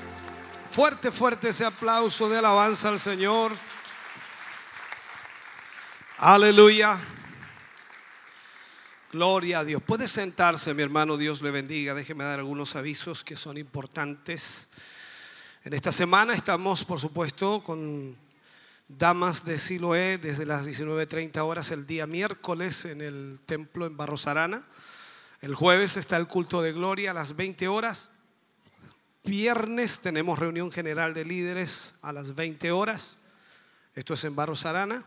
Fuerte, fuerte ese aplauso de alabanza al Señor. Aleluya. Gloria a Dios. Puede sentarse, mi hermano, Dios le bendiga. Déjeme dar algunos avisos que son importantes. En esta semana estamos, por supuesto, con Damas de Siloé desde las 19.30 horas el día miércoles en el templo en Barros Arana. El jueves está el culto de gloria a las 20 horas. Viernes tenemos reunión general de líderes a las 20 horas. Esto es en Barros Arana.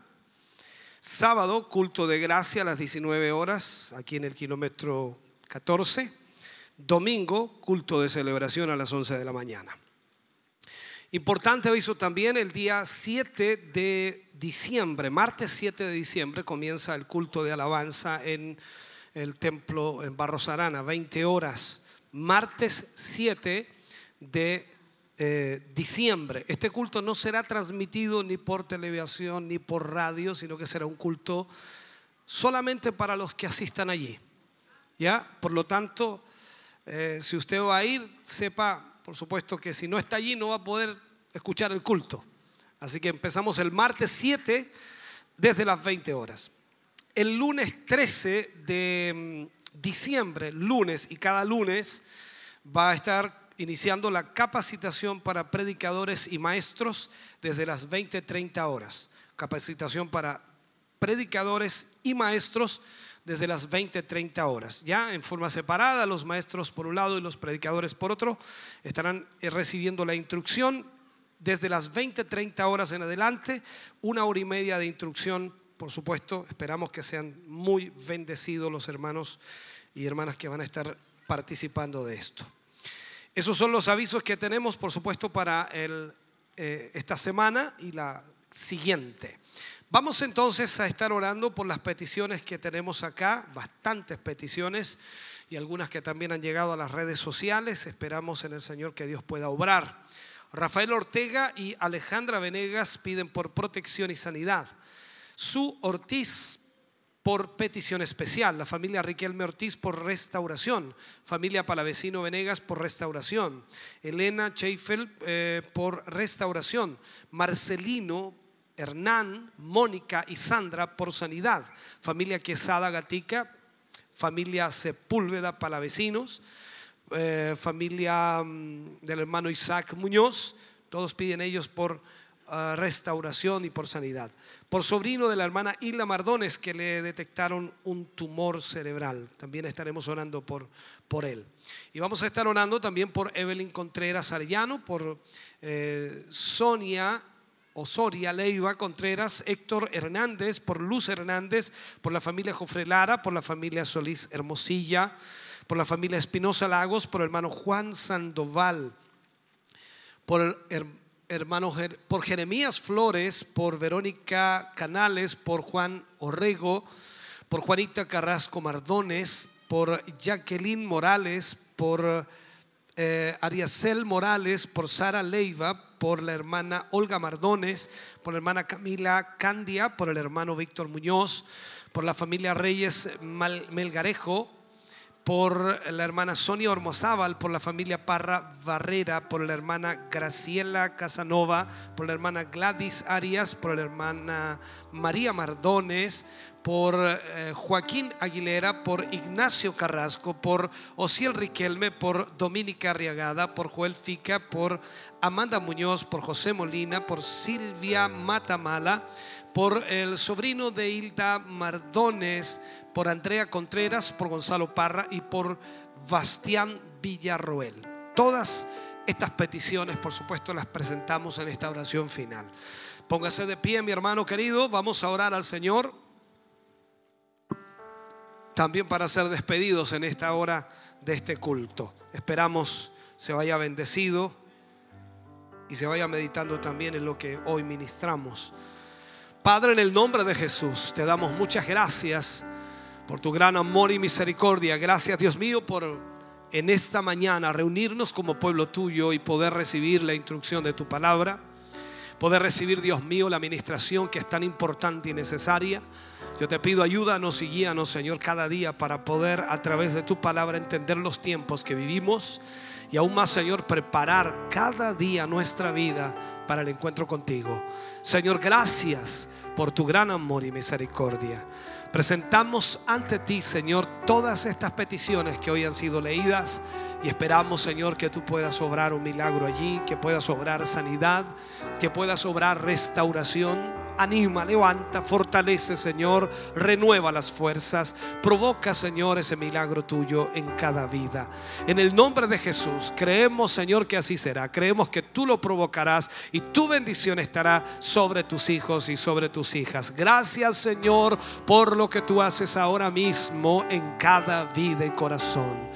Sábado, culto de gracia a las 19 horas, aquí en el kilómetro 14. Domingo, culto de celebración a las 11 de la mañana. Importante aviso también, el día 7 de diciembre, martes 7 de diciembre, comienza el culto de alabanza en el templo en Barros Arana, 20 horas. Martes 7 de eh, diciembre. Este culto no será transmitido ni por televisión ni por radio, sino que será un culto solamente para los que asistan allí. ¿Ya? Por lo tanto, eh, si usted va a ir, sepa, por supuesto, que si no está allí no va a poder escuchar el culto. Así que empezamos el martes 7 desde las 20 horas. El lunes 13 de mm, diciembre, lunes y cada lunes, va a estar iniciando la capacitación para predicadores y maestros desde las 20-30 horas. Capacitación para predicadores y maestros desde las 20-30 horas. Ya en forma separada, los maestros por un lado y los predicadores por otro estarán eh, recibiendo la instrucción desde las 20-30 horas en adelante, una hora y media de instrucción. Por supuesto, esperamos que sean muy bendecidos los hermanos y hermanas que van a estar participando de esto. Esos son los avisos que tenemos, por supuesto, para eh, esta semana y la siguiente. Vamos entonces a estar orando por las peticiones que tenemos acá, bastantes peticiones y algunas que también han llegado a las redes sociales. Esperamos en el Señor que Dios pueda obrar. Rafael Ortega y Alejandra Venegas piden por protección y sanidad. Su Ortiz por petición especial, la familia Riquelme Ortiz por restauración, familia Palavecino Venegas por restauración, Elena Cheifel eh, por restauración, Marcelino Hernán, Mónica y Sandra por sanidad, familia Quesada Gatica, familia Sepúlveda Palavecinos, eh, familia mm, del hermano Isaac Muñoz, todos piden ellos por ah, restauración y por sanidad. Por sobrino de la hermana Isla Mardones que le detectaron un tumor cerebral. También estaremos orando por, por él. Y vamos a estar orando también por Evelyn Contreras Arellano, por eh, Sonia Osoria Leiva Contreras, Héctor Hernández, por Luz Hernández, por la familia Jofre Lara, por la familia Solís Hermosilla, por la familia Espinosa Lagos, por el hermano Juan Sandoval, por el her- hermano por Jeremías Flores, por Verónica Canales, por Juan Orrego, por Juanita Carrasco Mardones, por Jacqueline Morales, por eh, Ariacel Morales, por Sara Leiva, por la hermana Olga Mardones, por la hermana Camila Candia, por el hermano Víctor Muñoz, por la familia Reyes Melgarejo, por la hermana Sonia Ormozábal, por la familia Parra Barrera, por la hermana Graciela Casanova, por la hermana Gladys Arias, por la hermana María Mardones, por eh, Joaquín Aguilera, por Ignacio Carrasco, por Osiel Riquelme, por Dominica Arriagada, por Joel Fica, por Amanda Muñoz, por José Molina, por Silvia Matamala, por el sobrino de Hilda Mardones, por Andrea Contreras, por Gonzalo Parra y por Bastián Villarroel. Todas estas peticiones, por supuesto, las presentamos en esta oración final. Póngase de pie, mi hermano querido, vamos a orar al Señor. también para ser despedidos en esta hora de este culto. Esperamos se vaya bendecido y se vaya meditando también en lo que hoy ministramos. Padre, en el nombre de Jesús, te damos muchas gracias por tu gran amor y misericordia. Gracias, Dios mío, por en esta mañana reunirnos como pueblo tuyo y poder recibir la instrucción de tu palabra. Poder recibir, Dios mío, la administración que es tan importante y necesaria. Yo te pido ayúdanos y guíanos, Señor, cada día para poder a través de tu palabra entender los tiempos que vivimos y aún más, Señor, preparar cada día nuestra vida para el encuentro contigo. Señor, gracias por tu gran amor y misericordia. Presentamos ante ti, Señor, todas estas peticiones que hoy han sido leídas y esperamos, Señor, que tú puedas obrar un milagro allí, que puedas obrar sanidad, que puedas obrar restauración anima, levanta, fortalece, Señor, renueva las fuerzas, provoca, Señor, ese milagro tuyo en cada vida. En el nombre de Jesús, creemos, Señor, que así será. Creemos que tú lo provocarás y tu bendición estará sobre tus hijos y sobre tus hijas. Gracias, Señor, por lo que tú haces ahora mismo en cada vida y corazón.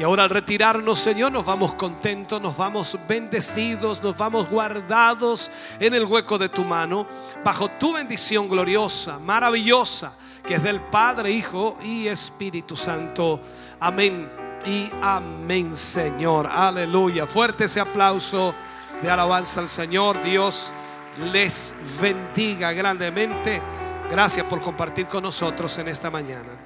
Y ahora al retirarnos, Señor, nos vamos contentos, nos vamos bendecidos, nos vamos guardados en el hueco de tu mano, bajo tu bendición gloriosa, maravillosa, que es del Padre, Hijo y Espíritu Santo. Amén y amén, Señor. Aleluya. Fuerte ese aplauso de alabanza al Señor. Dios les bendiga grandemente. Gracias por compartir con nosotros en esta mañana.